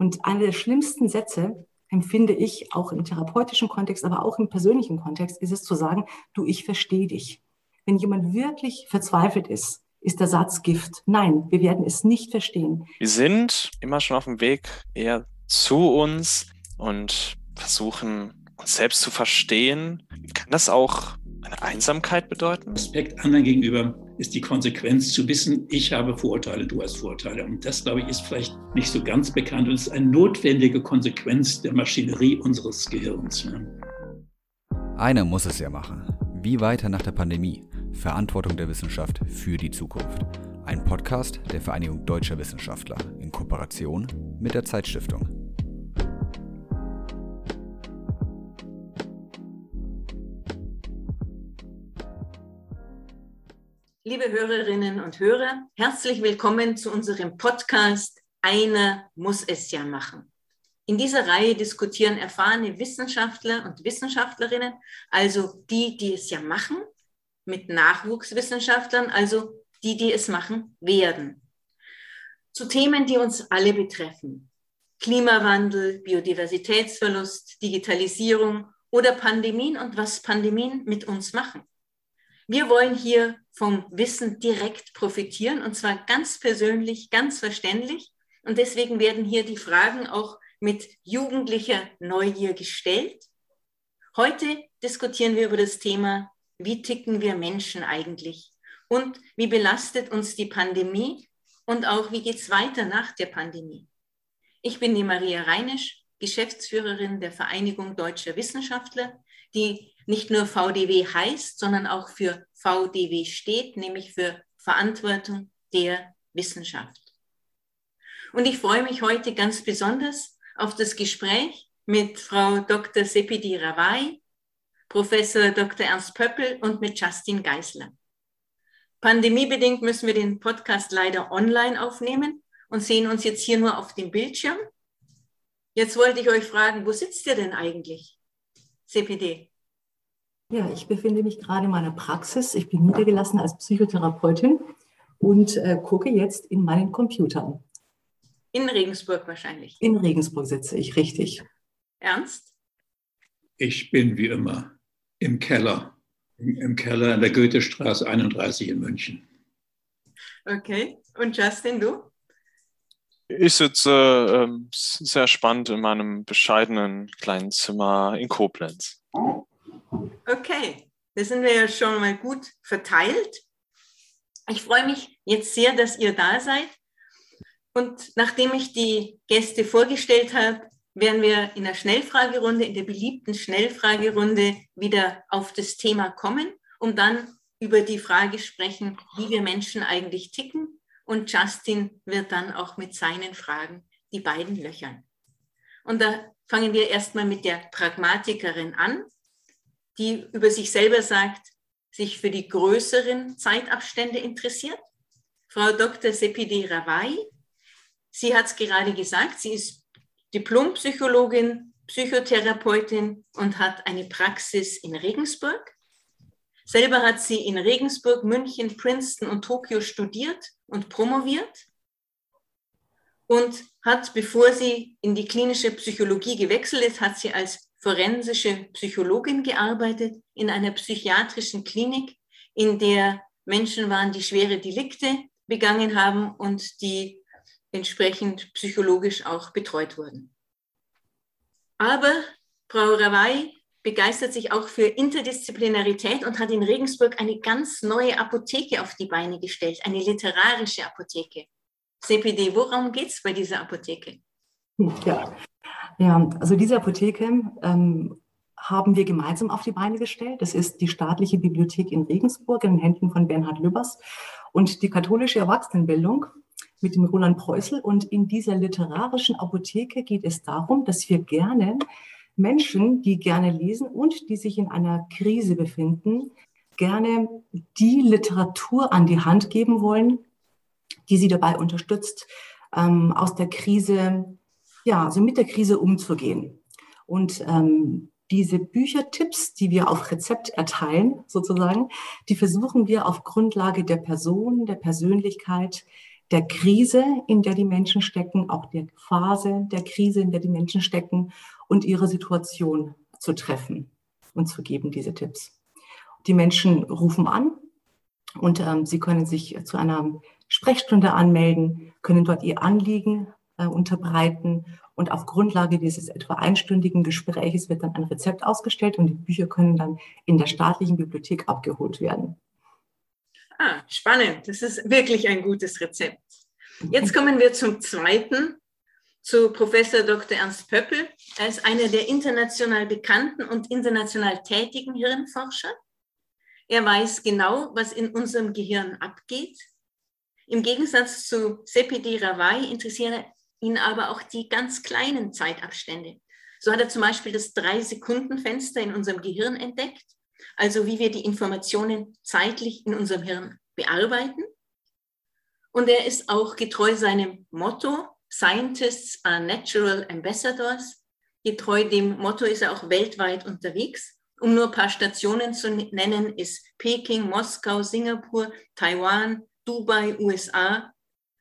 Und einer der schlimmsten Sätze, empfinde ich auch im therapeutischen Kontext, aber auch im persönlichen Kontext, ist es zu sagen, du, ich verstehe dich. Wenn jemand wirklich verzweifelt ist, ist der Satz Gift. Nein, wir werden es nicht verstehen. Wir sind immer schon auf dem Weg eher zu uns und versuchen uns selbst zu verstehen. Kann das auch eine Einsamkeit bedeuten? Respekt anderen gegenüber ist die Konsequenz zu wissen, ich habe Vorurteile, du hast Vorurteile. Und das, glaube ich, ist vielleicht nicht so ganz bekannt und ist eine notwendige Konsequenz der Maschinerie unseres Gehirns. Einer muss es ja machen. Wie weiter nach der Pandemie? Verantwortung der Wissenschaft für die Zukunft. Ein Podcast der Vereinigung Deutscher Wissenschaftler in Kooperation mit der Zeitstiftung. Liebe Hörerinnen und Hörer, herzlich willkommen zu unserem Podcast Einer muss es ja machen. In dieser Reihe diskutieren erfahrene Wissenschaftler und Wissenschaftlerinnen, also die, die es ja machen, mit Nachwuchswissenschaftlern, also die, die es machen werden. Zu Themen, die uns alle betreffen. Klimawandel, Biodiversitätsverlust, Digitalisierung oder Pandemien und was Pandemien mit uns machen. Wir wollen hier vom Wissen direkt profitieren und zwar ganz persönlich, ganz verständlich. Und deswegen werden hier die Fragen auch mit jugendlicher Neugier gestellt. Heute diskutieren wir über das Thema, wie ticken wir Menschen eigentlich und wie belastet uns die Pandemie und auch wie geht es weiter nach der Pandemie. Ich bin die Maria Reinisch, Geschäftsführerin der Vereinigung Deutscher Wissenschaftler, die nicht nur VDW heißt, sondern auch für VDW steht, nämlich für Verantwortung der Wissenschaft. Und ich freue mich heute ganz besonders auf das Gespräch mit Frau Dr. Sepidi Rawai, Professor Dr. Ernst Pöppel und mit Justin Geisler. Pandemiebedingt müssen wir den Podcast leider online aufnehmen und sehen uns jetzt hier nur auf dem Bildschirm. Jetzt wollte ich euch fragen, wo sitzt ihr denn eigentlich? CPD. Ja, ich befinde mich gerade in meiner Praxis. Ich bin niedergelassen als Psychotherapeutin und äh, gucke jetzt in meinen Computer. In Regensburg wahrscheinlich. In Regensburg sitze ich, richtig. Ernst? Ich bin wie immer im Keller, im Keller in der Goethestraße 31 in München. Okay. Und Justin, du? Ich sitze äh, sehr spannend in meinem bescheidenen kleinen Zimmer in Koblenz. Okay, da sind wir ja schon mal gut verteilt. Ich freue mich jetzt sehr, dass ihr da seid. Und nachdem ich die Gäste vorgestellt habe, werden wir in der Schnellfragerunde, in der beliebten Schnellfragerunde wieder auf das Thema kommen, um dann über die Frage sprechen, wie wir Menschen eigentlich ticken. Und Justin wird dann auch mit seinen Fragen die beiden löchern. Und da fangen wir erstmal mit der Pragmatikerin an die über sich selber sagt, sich für die größeren Zeitabstände interessiert. Frau Dr. Sepide Rawai, sie hat es gerade gesagt, sie ist Diplompsychologin, Psychotherapeutin und hat eine Praxis in Regensburg. Selber hat sie in Regensburg, München, Princeton und Tokio studiert und promoviert und hat, bevor sie in die klinische Psychologie gewechselt ist, hat sie als forensische Psychologin gearbeitet in einer psychiatrischen Klinik, in der Menschen waren, die schwere Delikte begangen haben und die entsprechend psychologisch auch betreut wurden. Aber Frau Rawai begeistert sich auch für Interdisziplinarität und hat in Regensburg eine ganz neue Apotheke auf die Beine gestellt, eine literarische Apotheke. CPD, worum geht es bei dieser Apotheke? Ja, ja, also diese Apotheke ähm, haben wir gemeinsam auf die Beine gestellt. Das ist die staatliche Bibliothek in Regensburg in den Händen von Bernhard Lübbers und die katholische Erwachsenenbildung mit dem Roland Preußel. Und in dieser literarischen Apotheke geht es darum, dass wir gerne Menschen, die gerne lesen und die sich in einer Krise befinden, gerne die Literatur an die Hand geben wollen, die sie dabei unterstützt, ähm, aus der Krise ja, also mit der Krise umzugehen. Und ähm, diese Büchertipps, die wir auf Rezept erteilen, sozusagen, die versuchen wir auf Grundlage der Person, der Persönlichkeit, der Krise, in der die Menschen stecken, auch der Phase der Krise, in der die Menschen stecken und ihre Situation zu treffen und zu geben, diese Tipps. Die Menschen rufen an und ähm, sie können sich zu einer Sprechstunde anmelden, können dort ihr Anliegen äh, unterbreiten und auf Grundlage dieses etwa einstündigen Gespräches wird dann ein Rezept ausgestellt und die Bücher können dann in der staatlichen Bibliothek abgeholt werden. Ah, spannend. Das ist wirklich ein gutes Rezept. Jetzt kommen wir zum zweiten, zu Professor Dr. Ernst Pöppel. Er ist einer der international bekannten und international tätigen Hirnforscher. Er weiß genau, was in unserem Gehirn abgeht. Im Gegensatz zu Sepidi Ravai interessieren ihn aber auch die ganz kleinen Zeitabstände. So hat er zum Beispiel das Drei-Sekunden-Fenster in unserem Gehirn entdeckt also wie wir die Informationen zeitlich in unserem Hirn bearbeiten. Und er ist auch getreu seinem Motto, Scientists are Natural Ambassadors. Getreu dem Motto ist er auch weltweit unterwegs. Um nur ein paar Stationen zu nennen, ist Peking, Moskau, Singapur, Taiwan, Dubai, USA.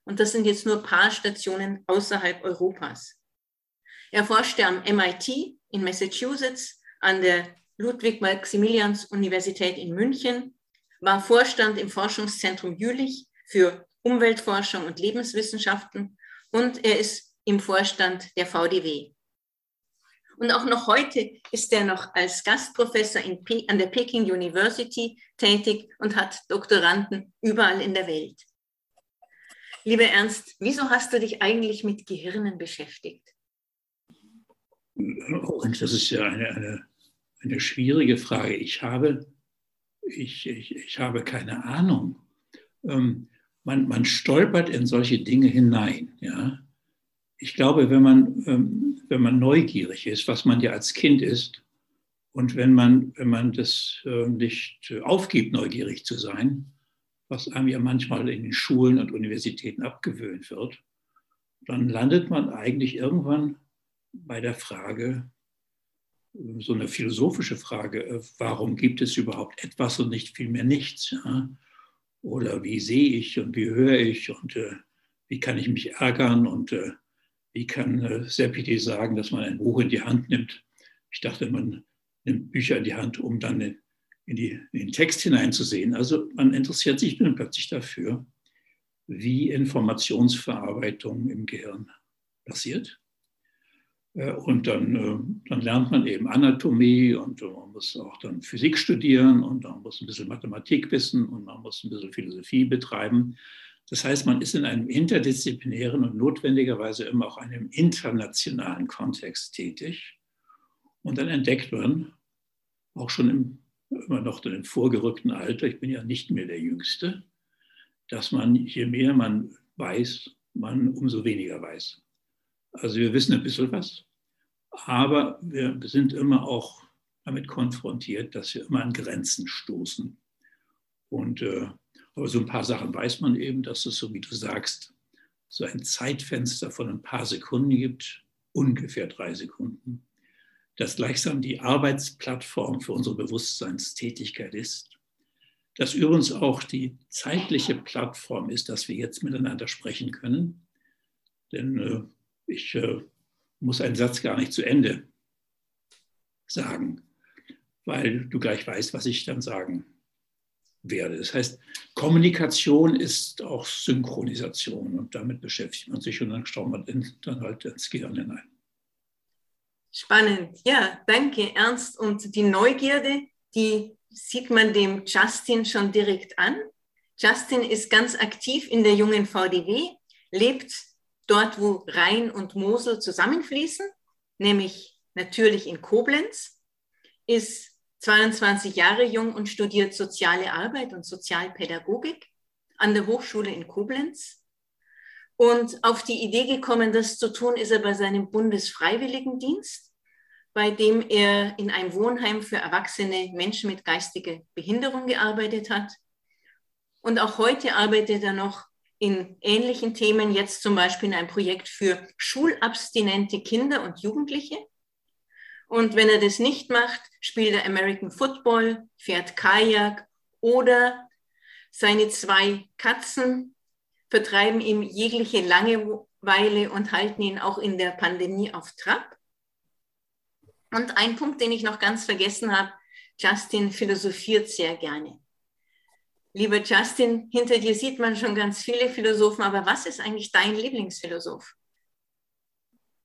Und das sind jetzt nur ein paar Stationen außerhalb Europas. Er forschte am MIT in Massachusetts, an der Ludwig-Maximilians-Universität in München, war Vorstand im Forschungszentrum Jülich für Umweltforschung und Lebenswissenschaften und er ist im Vorstand der VDW. Und auch noch heute ist er noch als Gastprofessor an der Peking University tätig und hat Doktoranden überall in der Welt. Lieber Ernst, wieso hast du dich eigentlich mit Gehirnen beschäftigt? Oh, das ist ja eine, eine eine schwierige Frage. Ich habe, ich, ich, ich habe keine Ahnung. Ähm, man, man stolpert in solche Dinge hinein. Ja? Ich glaube, wenn man, ähm, wenn man neugierig ist, was man ja als Kind ist, und wenn man, wenn man das äh, nicht aufgibt, neugierig zu sein, was einem ja manchmal in den Schulen und Universitäten abgewöhnt wird, dann landet man eigentlich irgendwann bei der Frage, so eine philosophische Frage, äh, warum gibt es überhaupt etwas und nicht vielmehr nichts? Ja? Oder wie sehe ich und wie höre ich und äh, wie kann ich mich ärgern und äh, wie kann äh, Seppi sagen, dass man ein Buch in die Hand nimmt? Ich dachte, man nimmt Bücher in die Hand, um dann in, die, in den Text hineinzusehen. Also man interessiert sich dann plötzlich dafür, wie Informationsverarbeitung im Gehirn passiert äh, und dann, äh, dann lernt man eben Anatomie und man muss auch dann Physik studieren und man muss ein bisschen Mathematik wissen und man muss ein bisschen Philosophie betreiben. Das heißt, man ist in einem interdisziplinären und notwendigerweise immer auch einem internationalen Kontext tätig. Und dann entdeckt man, auch schon im, immer noch in dem vorgerückten Alter, ich bin ja nicht mehr der Jüngste, dass man, je mehr man weiß, man umso weniger weiß. Also wir wissen ein bisschen was, aber wir sind immer auch damit konfrontiert, dass wir immer an Grenzen stoßen. Und äh, aber so ein paar Sachen weiß man eben, dass es, so wie du sagst, so ein Zeitfenster von ein paar Sekunden gibt, ungefähr drei Sekunden, das gleichsam die Arbeitsplattform für unsere Bewusstseinstätigkeit ist, das übrigens auch die zeitliche Plattform ist, dass wir jetzt miteinander sprechen können. Denn äh, ich äh, muss einen Satz gar nicht zu Ende sagen, weil du gleich weißt, was ich dann sagen werde. Das heißt, Kommunikation ist auch Synchronisation und damit beschäftigt man sich und dann schaut man dann halt ins Gehirn hinein. Spannend. Ja, danke, Ernst. Und die Neugierde, die sieht man dem Justin schon direkt an. Justin ist ganz aktiv in der jungen VDW, lebt dort, wo Rhein und Mosel zusammenfließen, nämlich natürlich in Koblenz, ist 22 Jahre jung und studiert soziale Arbeit und Sozialpädagogik an der Hochschule in Koblenz. Und auf die Idee gekommen, das zu tun, ist er bei seinem Bundesfreiwilligendienst, bei dem er in einem Wohnheim für erwachsene Menschen mit geistiger Behinderung gearbeitet hat. Und auch heute arbeitet er noch in ähnlichen Themen, jetzt zum Beispiel in einem Projekt für schulabstinente Kinder und Jugendliche. Und wenn er das nicht macht, spielt er American Football, fährt Kajak oder seine zwei Katzen vertreiben ihm jegliche Langeweile und halten ihn auch in der Pandemie auf Trab. Und ein Punkt, den ich noch ganz vergessen habe, Justin philosophiert sehr gerne. Lieber Justin, hinter dir sieht man schon ganz viele Philosophen, aber was ist eigentlich dein Lieblingsphilosoph?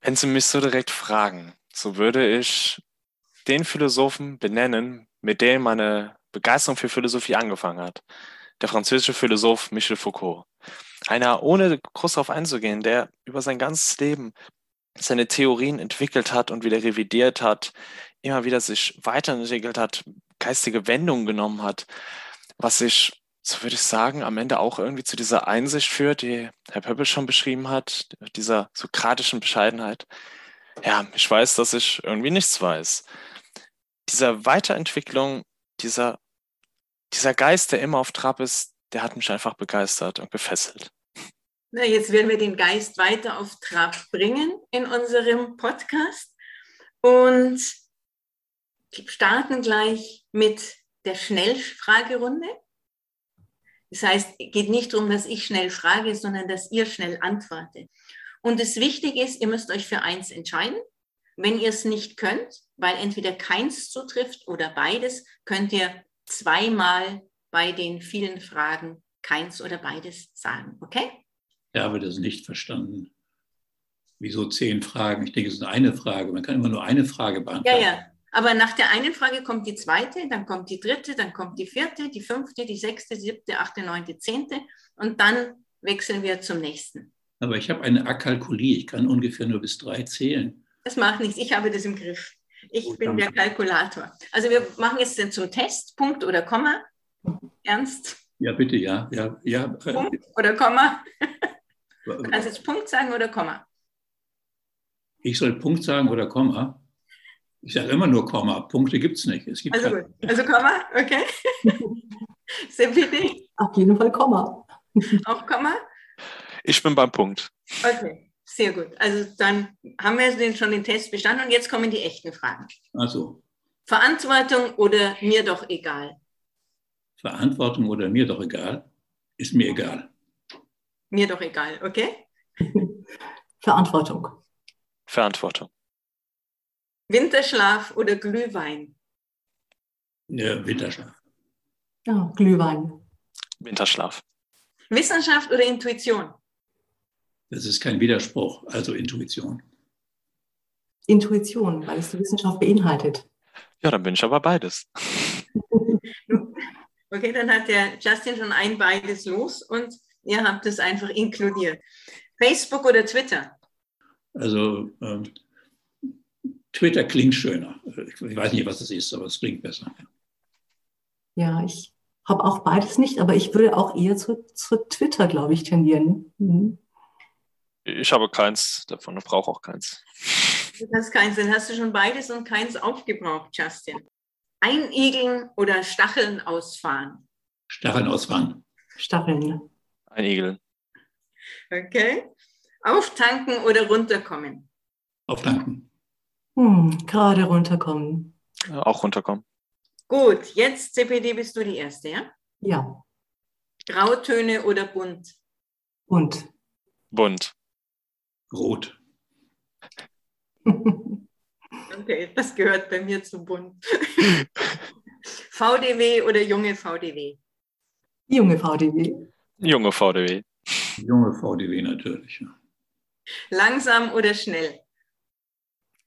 Wenn Sie mich so direkt fragen, so würde ich den Philosophen benennen, mit dem meine Begeisterung für Philosophie angefangen hat. Der französische Philosoph Michel Foucault. Einer, ohne groß darauf einzugehen, der über sein ganzes Leben seine Theorien entwickelt hat und wieder revidiert hat, immer wieder sich weiterentwickelt hat, geistige Wendungen genommen hat, was sich, so würde ich sagen, am Ende auch irgendwie zu dieser Einsicht führt, die Herr Pöppel schon beschrieben hat, dieser sokratischen Bescheidenheit. Ja, ich weiß, dass ich irgendwie nichts weiß. Dieser Weiterentwicklung, dieser, dieser Geist, der immer auf Trab ist, der hat mich einfach begeistert und gefesselt. Na, jetzt werden wir den Geist weiter auf Trab bringen in unserem Podcast und starten gleich mit der Schnellfragerunde. Das heißt, es geht nicht darum, dass ich schnell frage, sondern dass ihr schnell antwortet. Und das Wichtige ist, ihr müsst euch für eins entscheiden. Wenn ihr es nicht könnt, weil entweder keins zutrifft oder beides, könnt ihr zweimal bei den vielen Fragen keins oder beides sagen. Okay? Ich habe das nicht verstanden. Wieso zehn Fragen? Ich denke, es ist eine Frage. Man kann immer nur eine Frage beantworten. Ja, ja. Aber nach der einen Frage kommt die zweite, dann kommt die dritte, dann kommt die vierte, die fünfte, die sechste, siebte, achte, neunte, zehnte und dann wechseln wir zum nächsten. Aber ich habe eine Akalkulie, ich kann ungefähr nur bis drei zählen. Das macht nichts, ich habe das im Griff. Ich Gut, bin der Kalkulator. Also wir machen jetzt den zum Test, Punkt oder Komma. Ernst? Ja, bitte, ja. ja, ja. Punkt oder Komma? Du kannst jetzt Punkt sagen oder Komma. Ich soll Punkt sagen oder Komma? Ich sage immer nur Komma. Punkte gibt es nicht. Es gibt also gut. Also Komma, okay. CPD? Auf jeden Fall Komma. Auch Komma? Ich bin beim Punkt. Okay, sehr gut. Also dann haben wir den, schon den Test bestanden und jetzt kommen die echten Fragen. Also. Verantwortung oder mir doch egal? Verantwortung oder mir doch egal? Ist mir egal. Mir doch egal, okay? Verantwortung. Verantwortung. Winterschlaf oder Glühwein? Ja, Winterschlaf. Ja, Glühwein. Winterschlaf. Wissenschaft oder Intuition? Das ist kein Widerspruch, also Intuition. Intuition, weil es die Wissenschaft beinhaltet. Ja, dann bin ich aber beides. Okay, dann hat der Justin schon ein beides los und ihr habt es einfach inkludiert. Facebook oder Twitter? Also ähm, Twitter klingt schöner. Ich weiß nicht, was es ist, aber es klingt besser. Ja, ich habe auch beides nicht, aber ich würde auch eher zu, zu Twitter, glaube ich, tendieren. Mhm. Ich habe keins davon und brauche auch keins. Du hast keins, dann hast du schon beides und keins aufgebraucht, Justin. Einigeln oder Stacheln ausfahren? Stacheln ausfahren. Stacheln. Einigeln. Okay. Auftanken oder runterkommen? Auftanken. Hm, gerade runterkommen. Auch runterkommen. Gut, jetzt CPD bist du die Erste, ja? Ja. Grautöne oder bunt? Bunt. Bunt. Rot. okay, das gehört bei mir zu bunt. VDW oder junge VDW? Junge VDW. Junge VDW. Junge VDW natürlich. Ja. Langsam oder schnell?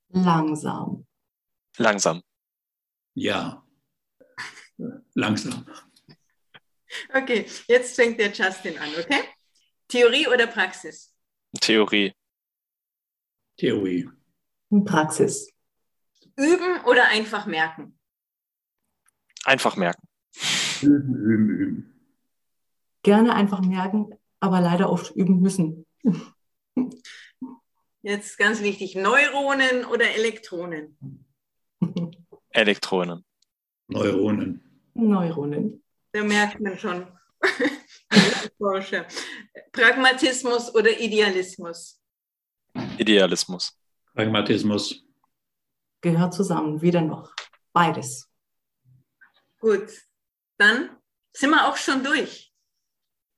Langsam. Langsam. Ja. Langsam. Okay, jetzt fängt der Justin an, okay? Theorie oder Praxis? Theorie. Theorie. Praxis. Üben oder einfach merken? Einfach merken. Üben, üben, üben. Gerne einfach merken, aber leider oft üben müssen. Jetzt ganz wichtig, Neuronen oder Elektronen? Elektronen. Neuronen. Neuronen. Da merkt man schon. Pragmatismus oder Idealismus? Idealismus. Pragmatismus. Gehört zusammen, weder noch. Beides. Gut, dann sind wir auch schon durch.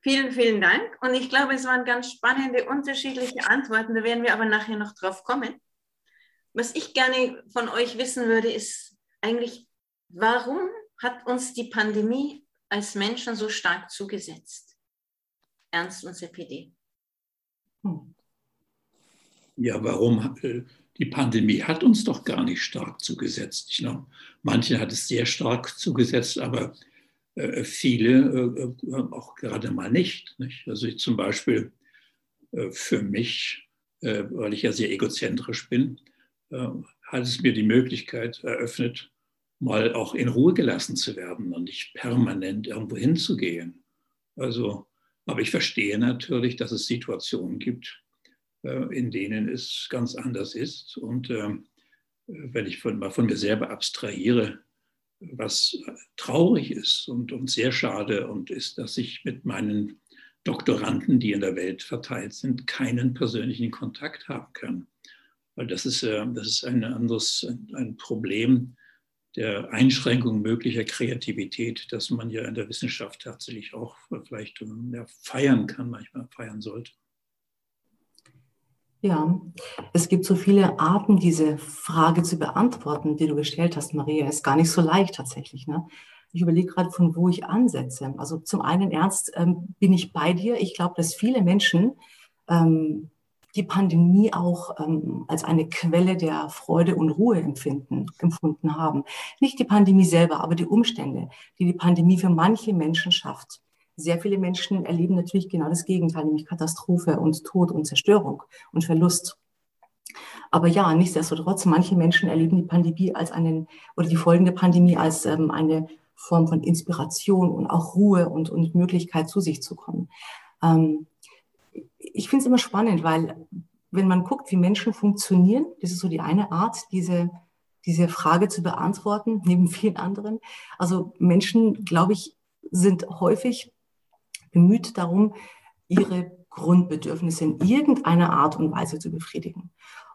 Vielen, vielen Dank. Und ich glaube, es waren ganz spannende, unterschiedliche Antworten. Da werden wir aber nachher noch drauf kommen. Was ich gerne von euch wissen würde, ist eigentlich, warum hat uns die Pandemie als Menschen so stark zugesetzt? Ernst und CPD. Hm. Ja, warum? Äh, die Pandemie hat uns doch gar nicht stark zugesetzt. Ich glaube, manche hat es sehr stark zugesetzt, aber viele äh, auch gerade mal nicht. Also ich zum Beispiel für mich, weil ich ja sehr egozentrisch bin, hat es mir die Möglichkeit eröffnet, mal auch in Ruhe gelassen zu werden und nicht permanent irgendwo hinzugehen. Also, aber ich verstehe natürlich, dass es Situationen gibt, äh, in denen es ganz anders ist. Und ähm, wenn ich von, mal von mir selber abstrahiere, was traurig ist und, und sehr schade und ist, dass ich mit meinen Doktoranden, die in der Welt verteilt sind, keinen persönlichen Kontakt haben kann. Weil das ist, äh, das ist ein anderes ein Problem der Einschränkung möglicher Kreativität, das man ja in der Wissenschaft tatsächlich auch vielleicht ja, feiern kann, manchmal feiern sollte. Ja, es gibt so viele Arten, diese Frage zu beantworten, die du gestellt hast, Maria. Ist gar nicht so leicht tatsächlich. Ne? Ich überlege gerade, von wo ich ansetze. Also zum einen ernst ähm, bin ich bei dir. Ich glaube, dass viele Menschen ähm, die Pandemie auch ähm, als eine Quelle der Freude und Ruhe empfinden, empfunden haben. Nicht die Pandemie selber, aber die Umstände, die die Pandemie für manche Menschen schafft sehr viele Menschen erleben natürlich genau das Gegenteil, nämlich Katastrophe und Tod und Zerstörung und Verlust. Aber ja, nichtsdestotrotz, manche Menschen erleben die Pandemie als einen oder die folgende Pandemie als ähm, eine Form von Inspiration und auch Ruhe und, und Möglichkeit zu sich zu kommen. Ähm, ich finde es immer spannend, weil wenn man guckt, wie Menschen funktionieren, das ist so die eine Art, diese, diese Frage zu beantworten, neben vielen anderen. Also Menschen, glaube ich, sind häufig bemüht darum, ihre Grundbedürfnisse in irgendeiner Art und Weise zu befriedigen.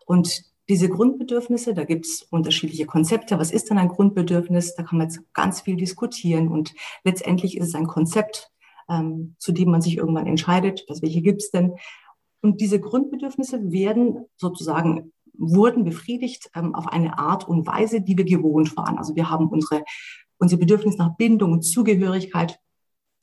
Und diese Grundbedürfnisse, da gibt es unterschiedliche Konzepte. Was ist denn ein Grundbedürfnis? Da kann man jetzt ganz viel diskutieren. Und letztendlich ist es ein Konzept, ähm, zu dem man sich irgendwann entscheidet, was welche gibt es denn. Und diese Grundbedürfnisse werden sozusagen wurden befriedigt ähm, auf eine Art und Weise, die wir gewohnt waren. Also wir haben unsere, unsere Bedürfnis nach Bindung und Zugehörigkeit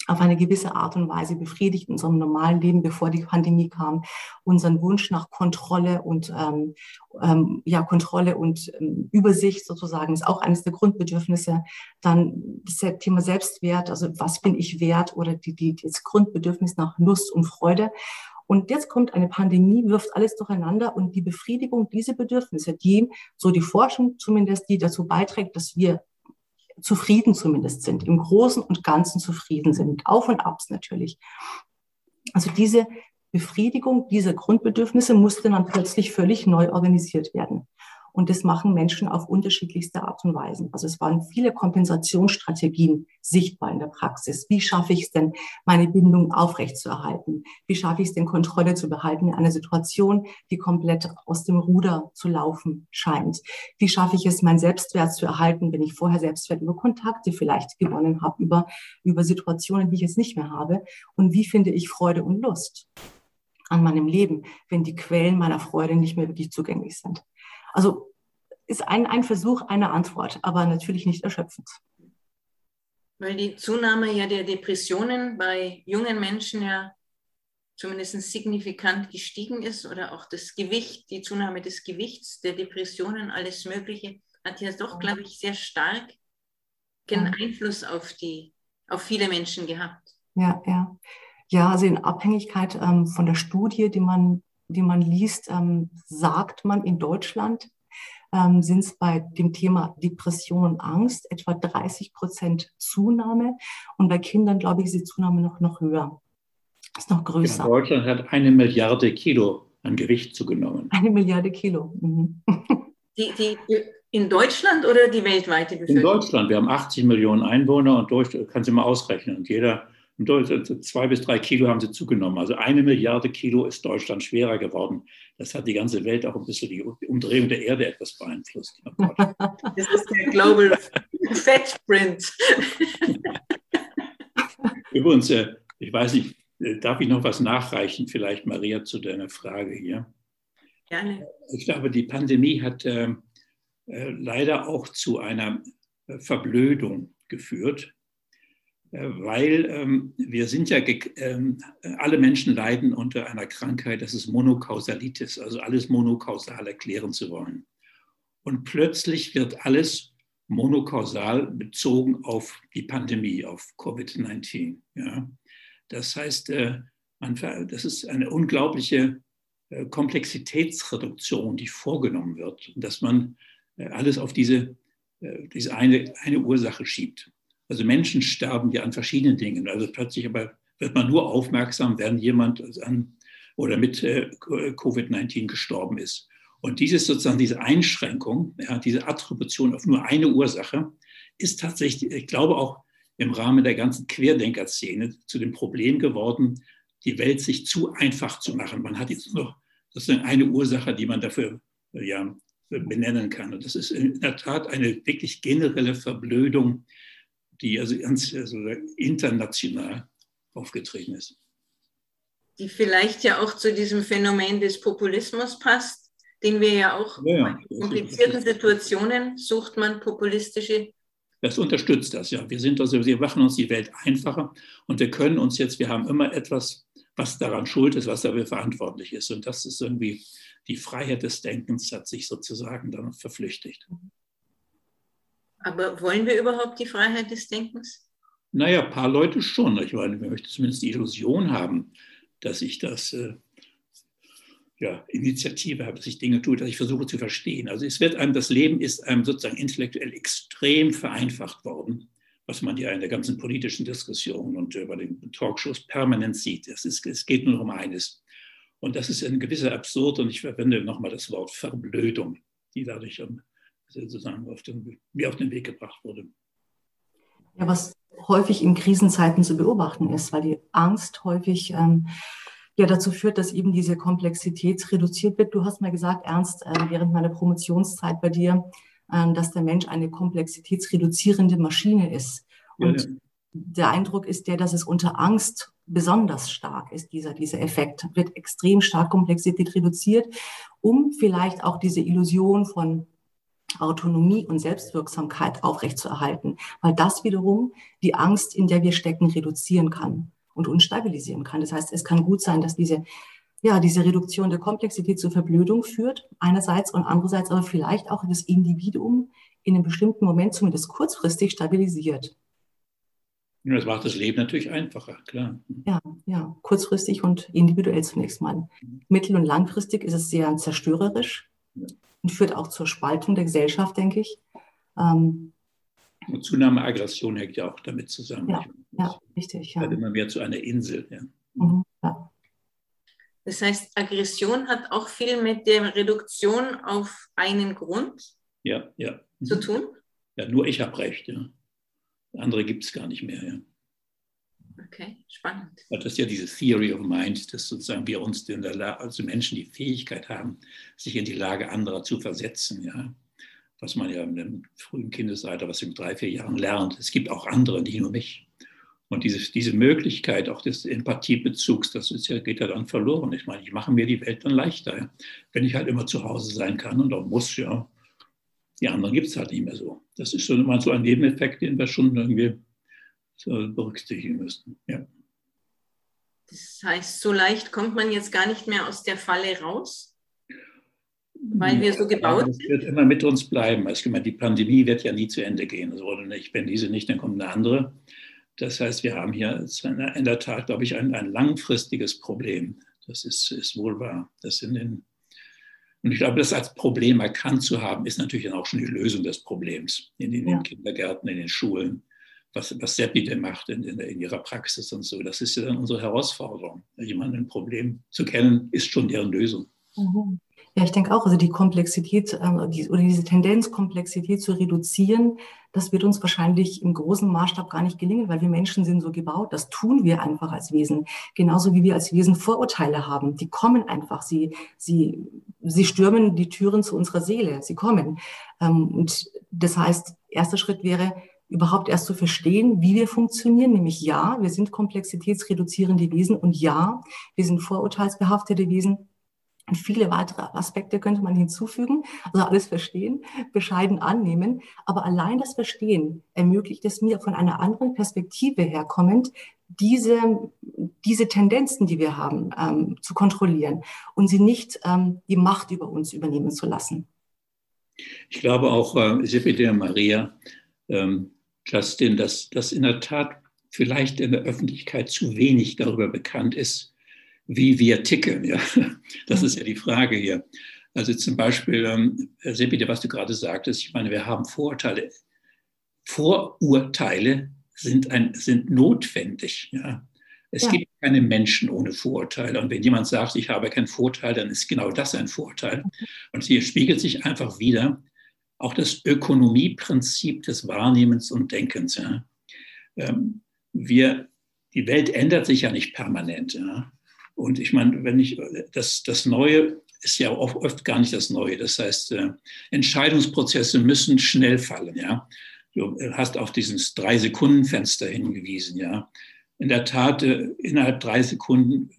auf eine gewisse Art und Weise befriedigt in unserem normalen Leben, bevor die Pandemie kam, unseren Wunsch nach Kontrolle und ähm, ähm, ja Kontrolle und ähm, Übersicht sozusagen ist auch eines der Grundbedürfnisse. Dann das Thema Selbstwert, also was bin ich wert oder die, die, das Grundbedürfnis nach Lust und Freude. Und jetzt kommt eine Pandemie, wirft alles durcheinander und die Befriedigung dieser Bedürfnisse, die, so die Forschung zumindest, die dazu beiträgt, dass wir zufrieden zumindest sind, im Großen und Ganzen zufrieden sind, mit Auf und Abs natürlich. Also diese Befriedigung dieser Grundbedürfnisse musste dann plötzlich völlig neu organisiert werden. Und das machen Menschen auf unterschiedlichste Art und Weisen. Also es waren viele Kompensationsstrategien sichtbar in der Praxis. Wie schaffe ich es denn, meine Bindung aufrechtzuerhalten? Wie schaffe ich es denn, Kontrolle zu behalten in einer Situation, die komplett aus dem Ruder zu laufen scheint? Wie schaffe ich es, mein Selbstwert zu erhalten, wenn ich vorher Selbstwert über Kontakte vielleicht gewonnen habe, über, über Situationen, die ich jetzt nicht mehr habe? Und wie finde ich Freude und Lust? an meinem Leben, wenn die Quellen meiner Freude nicht mehr wirklich zugänglich sind. Also ist ein, ein Versuch einer Antwort, aber natürlich nicht erschöpfend. Weil die Zunahme ja der Depressionen bei jungen Menschen ja zumindest signifikant gestiegen ist oder auch das Gewicht, die Zunahme des Gewichts, der Depressionen, alles Mögliche, hat ja doch, glaube ich, sehr stark einen Einfluss auf, die, auf viele Menschen gehabt. Ja, ja. Ja, also in Abhängigkeit ähm, von der Studie, die man die man liest, ähm, sagt man in Deutschland, ähm, sind es bei dem Thema Depression und Angst etwa 30 Prozent Zunahme. Und bei Kindern, glaube ich, ist die Zunahme noch, noch höher. Ist noch größer. Ja, Deutschland hat eine Milliarde Kilo an Gewicht zugenommen. Eine Milliarde Kilo. Mhm. Die, die, in Deutschland oder die weltweite Bevölkerung? In Deutschland. Wir haben 80 Millionen Einwohner und durch, kann sie mal ausrechnen. Und jeder zwei bis drei Kilo haben sie zugenommen. Also eine Milliarde Kilo ist Deutschland schwerer geworden. Das hat die ganze Welt auch ein bisschen die Umdrehung der Erde etwas beeinflusst. Das ist der Global Fat Print. Übrigens, äh, ich weiß nicht, äh, darf ich noch was nachreichen, vielleicht Maria, zu deiner Frage hier? Gerne. Ich glaube, die Pandemie hat äh, leider auch zu einer Verblödung geführt, weil ähm, wir sind ja, äh, alle Menschen leiden unter einer Krankheit, das ist Monokausalitis, also alles monokausal erklären zu wollen. Und plötzlich wird alles monokausal bezogen auf die Pandemie, auf Covid-19. Ja. Das heißt, äh, man, das ist eine unglaubliche äh, Komplexitätsreduktion, die vorgenommen wird, dass man äh, alles auf diese, diese eine, eine Ursache schiebt. Also Menschen sterben ja an verschiedenen Dingen. Also plötzlich aber wird man nur aufmerksam, wenn jemand an oder mit Covid-19 gestorben ist. Und dieses sozusagen diese Einschränkung, ja, diese Attribution auf nur eine Ursache, ist tatsächlich, ich glaube auch im Rahmen der ganzen Querdenker-Szene zu dem Problem geworden, die Welt sich zu einfach zu machen. Man hat jetzt noch sozusagen eine Ursache, die man dafür ja, benennen kann. Und das ist in der Tat eine wirklich generelle Verblödung, die also ganz also international aufgetreten ist. Die vielleicht ja auch zu diesem Phänomen des Populismus passt, den wir ja auch ja, in komplizierten Situationen sucht man populistische. Das unterstützt das, ja. Wir sind also, wir machen uns die Welt einfacher und wir können uns jetzt, wir haben immer etwas, was daran schuld ist, was dafür verantwortlich ist. Und das ist irgendwie die Freiheit des Denkens hat sich sozusagen dann verflüchtigt. Aber wollen wir überhaupt die Freiheit des Denkens? Naja, ein paar Leute schon. Ich meine, wir möchten zumindest die Illusion haben, dass ich das äh, ja, Initiative habe, dass ich Dinge tue, dass ich versuche zu verstehen. Also es wird einem, das Leben ist einem sozusagen intellektuell extrem vereinfacht worden, was man ja in der ganzen politischen Diskussion und bei den Talkshows permanent sieht. Es, ist, es geht nur um eines. Und das ist ein gewisser Absurd und ich verwende nochmal das Wort Verblödung, die dadurch sozusagen auf den, mir auf den Weg gebracht wurde. Ja, was häufig in Krisenzeiten zu beobachten ist, weil die Angst häufig ähm, ja dazu führt, dass eben diese Komplexität reduziert wird. Du hast mal gesagt, Ernst, äh, während meiner Promotionszeit bei dir, äh, dass der Mensch eine komplexitätsreduzierende Maschine ist. Und ja, ja. der Eindruck ist der, dass es unter Angst besonders stark ist, dieser, dieser Effekt. Wird extrem stark Komplexität reduziert, um vielleicht auch diese Illusion von Autonomie und Selbstwirksamkeit aufrechtzuerhalten, weil das wiederum die Angst, in der wir stecken, reduzieren kann und uns stabilisieren kann. Das heißt, es kann gut sein, dass diese, ja, diese Reduktion der Komplexität zur Verblödung führt, einerseits und andererseits aber vielleicht auch das Individuum in einem bestimmten Moment zumindest kurzfristig stabilisiert. Das macht das Leben natürlich einfacher, klar. Ja, ja, kurzfristig und individuell zunächst mal. Mittel- und langfristig ist es sehr zerstörerisch. Und führt auch zur Spaltung der Gesellschaft, denke ich. Ähm, und Zunahme Aggression hängt ja auch damit zusammen. Ja, ja richtig. Ja. Wird immer mehr zu einer Insel. Ja. Mhm, ja. Das heißt, Aggression hat auch viel mit der Reduktion auf einen Grund ja, ja. zu tun? Ja, nur ich habe recht. Ja. Andere gibt es gar nicht mehr. Ja. Okay, spannend. Das ist ja diese Theory of Mind, dass sozusagen wir uns in der Lage, also Menschen die Fähigkeit haben, sich in die Lage anderer zu versetzen. Ja was man ja im frühen Kindesalter, was in drei, vier Jahren lernt. Es gibt auch andere, nicht nur mich. Und diese, diese Möglichkeit auch des Empathiebezugs, das ist ja, geht ja dann verloren. Ich meine, ich mache mir die Welt dann leichter, ja. wenn ich halt immer zu Hause sein kann und auch muss, ja. Die anderen gibt es halt nicht mehr so. Das ist schon mal so ein Nebeneffekt, den wir schon irgendwie berücksichtigen müssten. Ja. Das heißt, so leicht kommt man jetzt gar nicht mehr aus der Falle raus? weil wir so gebaut sind? Es wird immer mit uns bleiben. Also, die Pandemie wird ja nie zu Ende gehen. Also, nicht, wenn diese nicht, dann kommt eine andere. Das heißt, wir haben hier in der Tat, glaube ich, ein, ein langfristiges Problem. Das ist, ist wohl wahr. Das in den, und ich glaube, das als Problem erkannt zu haben, ist natürlich dann auch schon die Lösung des Problems in den, ja. Kindergärten, in den Schulen. Was, was Seppi denn macht in, in, in, ihrer Praxis und so. Das ist ja dann unsere Herausforderung. Jemanden ein Problem zu kennen, ist schon deren Lösung. Mhm. Ja, ich denke auch, also die Komplexität ähm, die, oder diese Tendenz, Komplexität zu reduzieren, das wird uns wahrscheinlich im großen Maßstab gar nicht gelingen, weil wir Menschen sind so gebaut. Das tun wir einfach als Wesen. Genauso wie wir als Wesen Vorurteile haben. Die kommen einfach. Sie, sie, sie stürmen die Türen zu unserer Seele. Sie kommen. Ähm, und das heißt, erster Schritt wäre, überhaupt erst zu verstehen, wie wir funktionieren. Nämlich ja, wir sind komplexitätsreduzierende Wesen und ja, wir sind vorurteilsbehaftete Wesen. Und viele weitere Aspekte könnte man hinzufügen, also alles verstehen, bescheiden annehmen. Aber allein das Verstehen ermöglicht es mir von einer anderen Perspektive herkommend, diese, diese Tendenzen, die wir haben, ähm, zu kontrollieren und sie nicht ähm, die Macht über uns übernehmen zu lassen. Ich glaube auch, äh, Sepide Maria, ähm, Justin, dass, dass in der Tat vielleicht in der Öffentlichkeit zu wenig darüber bekannt ist, wie wir ticken. Ja? Das ist ja die Frage hier. Also zum Beispiel, ähm, Sepide, was du gerade sagtest, ich meine, wir haben Vorurteile. Vorurteile sind, ein, sind notwendig. Ja? Es ja. gibt keine Menschen ohne Vorurteile. Und wenn jemand sagt, ich habe keinen Vorteil, dann ist genau das ein Vorteil. Und hier spiegelt sich einfach wieder auch das Ökonomieprinzip des Wahrnehmens und Denkens. Ja? Ähm, wir, die Welt ändert sich ja nicht permanent. Ja? Und ich meine, wenn ich das, das Neue ist ja oft, oft gar nicht das Neue. Das heißt, äh, Entscheidungsprozesse müssen schnell fallen. Ja? Du hast auf dieses Drei-Sekunden-Fenster hingewiesen. Ja? In der Tat, äh, innerhalb drei Sekunden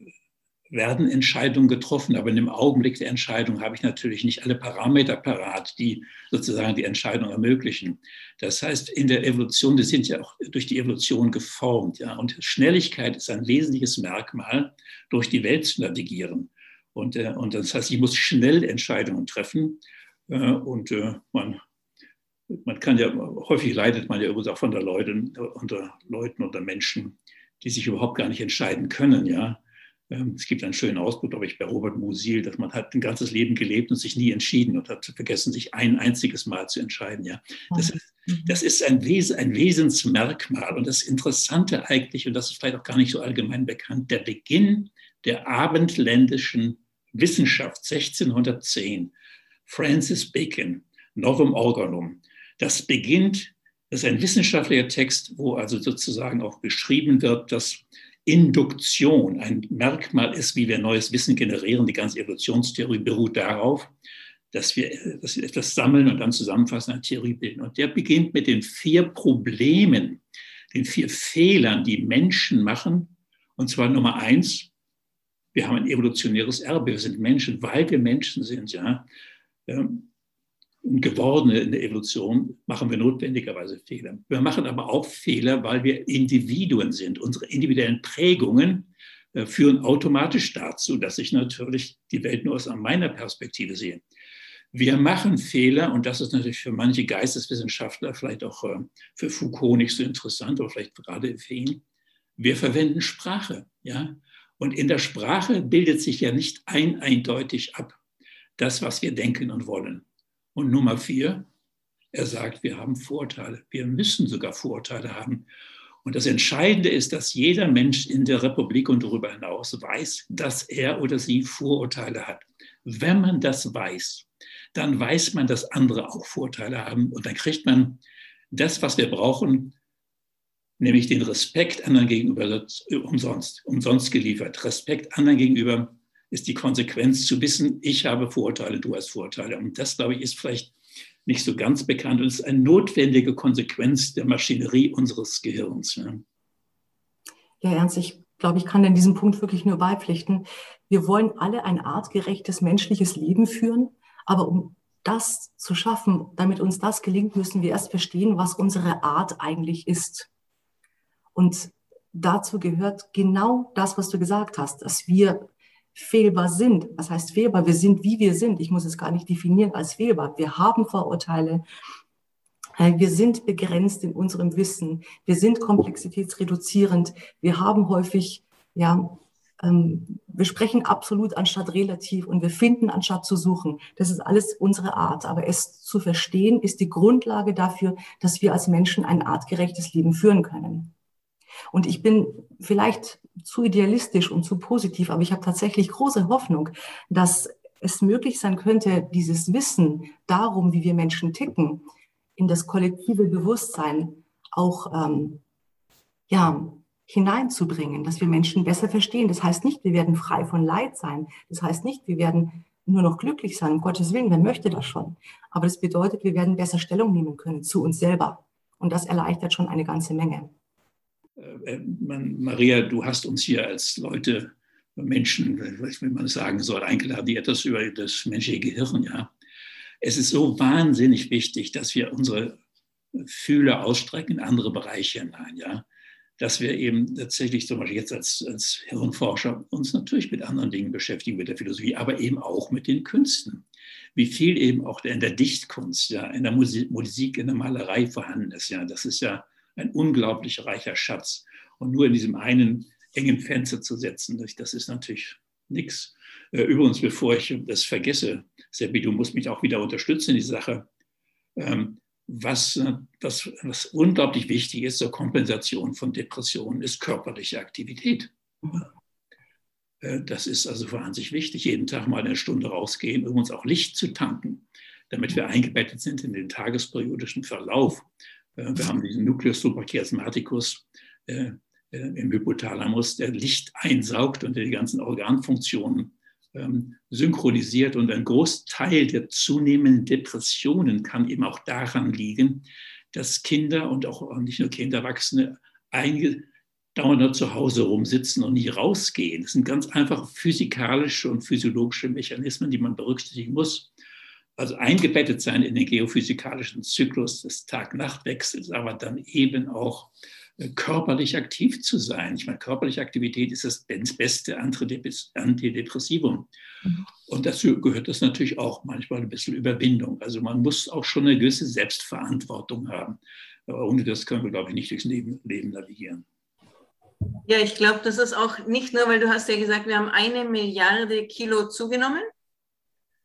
werden Entscheidungen getroffen, aber in dem Augenblick der Entscheidung habe ich natürlich nicht alle Parameter parat, die sozusagen die Entscheidung ermöglichen. Das heißt, in der Evolution, wir sind ja auch durch die Evolution geformt, ja, und Schnelligkeit ist ein wesentliches Merkmal, durch die Welt zu navigieren. Und, äh, und das heißt, ich muss schnell Entscheidungen treffen äh, und äh, man man kann ja, häufig leidet man ja übrigens auch von der Leuten, unter Leuten oder Menschen, die sich überhaupt gar nicht entscheiden können, ja. Ähm, es gibt einen schönen Ausdruck, glaube ich, bei Robert Musil, dass man hat ein ganzes Leben gelebt und sich nie entschieden und hat vergessen, sich ein einziges Mal zu entscheiden, ja. Das ist, mhm. das ist ein, Wes ein Wesensmerkmal und das Interessante eigentlich, und das ist vielleicht auch gar nicht so allgemein bekannt, der Beginn der abendländischen Wissenschaft 1610, Francis Bacon, Novum Organum, das beginnt, das ist ein wissenschaftlicher Text, wo also sozusagen auch beschrieben wird, dass Induktion ein Merkmal ist, wie wir neues Wissen generieren. Die ganze Evolutionstheorie beruht darauf, dass wir, dass wir etwas sammeln und dann zusammenfassen, eine Theorie bilden. Und der beginnt mit den vier Problemen, den vier Fehlern, die Menschen machen. Und zwar Nummer eins, wir haben ein evolutionäres Erbe, wir sind Menschen, weil wir Menschen sind. Ja. Ähm, Gewordene in der Evolution machen wir notwendigerweise Fehler. Wir machen aber auch Fehler, weil wir Individuen sind. Unsere individuellen Prägungen äh, führen automatisch dazu, dass ich natürlich die Welt nur aus meiner Perspektive sehe. Wir machen Fehler und das ist natürlich für manche Geisteswissenschaftler, vielleicht auch äh, für Foucault nicht so interessant, aber vielleicht gerade für ihn. Wir verwenden Sprache, ja. Und in der Sprache bildet sich ja nicht ein eindeutig ab das, was wir denken und wollen. Und Nummer vier, er sagt, wir haben Vorteile. Wir müssen sogar Vorteile haben. Und das Entscheidende ist, dass jeder Mensch in der Republik und darüber hinaus weiß, dass er oder sie Vorurteile hat. Wenn man das weiß, dann weiß man, dass andere auch Vorteile haben. Und dann kriegt man das, was wir brauchen, nämlich den Respekt anderen gegenüber umsonst, umsonst geliefert. Respekt anderen gegenüber ist die Konsequenz zu wissen, ich habe Vorurteile, du hast Vorurteile. Und das, glaube ich, ist vielleicht nicht so ganz bekannt und ist eine notwendige Konsequenz der Maschinerie unseres Gehirns. Ja, ja Ernst, ich glaube, ich kann in diesem Punkt wirklich nur beipflichten. Wir wollen alle ein artgerechtes menschliches Leben führen, aber um das zu schaffen, damit uns das gelingt, müssen wir erst verstehen, was unsere Art eigentlich ist. Und dazu gehört genau das, was du gesagt hast, dass wir fehlbar sind. Was heißt fehlbar? Wir sind, wie wir sind. Ich muss es gar nicht definieren als fehlbar. Wir haben Vorurteile. Äh, wir sind begrenzt in unserem Wissen. Wir sind komplexitätsreduzierend. Wir haben häufig, ja, ähm, wir sprechen absolut anstatt relativ und wir finden anstatt zu suchen. Das ist alles unsere Art. Aber es zu verstehen ist die Grundlage dafür, dass wir als Menschen ein artgerechtes Leben führen können. Und ich bin vielleicht zu idealistisch und zu positiv, aber ich habe tatsächlich große Hoffnung, dass es möglich sein könnte, dieses Wissen darum, wie wir Menschen ticken, in das kollektive Bewusstsein auch ähm, ja, hineinzubringen, dass wir Menschen besser verstehen. Das heißt nicht, wir werden frei von Leid sein. Das heißt nicht, wir werden nur noch glücklich sein, um Gottes Willen, wer möchte das schon. Aber das bedeutet, wir werden besser Stellung nehmen können zu uns selber Und das erleichtert schon eine ganze Menge. Äh, Maria, du hast uns hier als Leute, Menschen, wie man sagen soll, eingeladen, die etwas über das menschliche Gehirn, ja. Es ist so wahnsinnig wichtig, dass wir unsere Fühle ausstrecken in andere Bereiche hinein, ja. Dass wir eben tatsächlich zum Beispiel jetzt als, als Hirnforscher uns natürlich mit anderen Dingen beschäftigen, mit der Philosophie, aber eben auch mit den Künsten. Wie viel eben auch in der Dichtkunst, ja, in der Musik, in der Malerei vorhanden ist, ja. Das ist ja ein unglaublich reicher Schatz. Und nur in diesem einen engen Fenster zu setzen, das ist natürlich nichts. Äh, übrigens, bevor ich das vergesse, Seppi, du musst mich auch wieder unterstützen in die Sache. Ähm, was, was, was unglaublich wichtig ist zur Kompensation von Depressionen, ist körperliche Aktivität. Äh, das ist also wahnsinnig wichtig, jeden Tag mal eine Stunde rausgehen, um uns auch Licht zu tanken, damit wir eingebettet sind in den tagesperiodischen Verlauf. Äh, wir haben diesen Nucleus suprachiasmaticus äh, äh, im Hypothalamus, der Licht einsaugt und die ganzen Organfunktionen ähm, synchronisiert. Und ein Großteil der zunehmenden Depressionen kann eben auch daran liegen, dass Kinder und auch nicht nur Kinder, Erwachsene dauernd zu Hause rumsitzen und nie rausgehen. Das sind ganz einfache physikalische und physiologische Mechanismen, die man berücksichtigen muss also eingebettet sein in den geophysikalischen Zyklus des Tag-Nacht-Wechsels, aber dann eben auch äh, körperlich aktiv zu sein. Ich meine, körperliche Aktivität ist das beste Antidepressivum. Mhm. Und dazu gehört das natürlich auch manchmal ein bisschen Überwindung. Also man muss auch schon eine gewisse Selbstverantwortung haben. Aber ohne das können wir, glaube ich, nicht durchs Leben, Leben navigieren. Ja, ich glaube, das ist auch nicht nur, weil du hast ja gesagt, wir haben eine Milliarde Kilo zugenommen.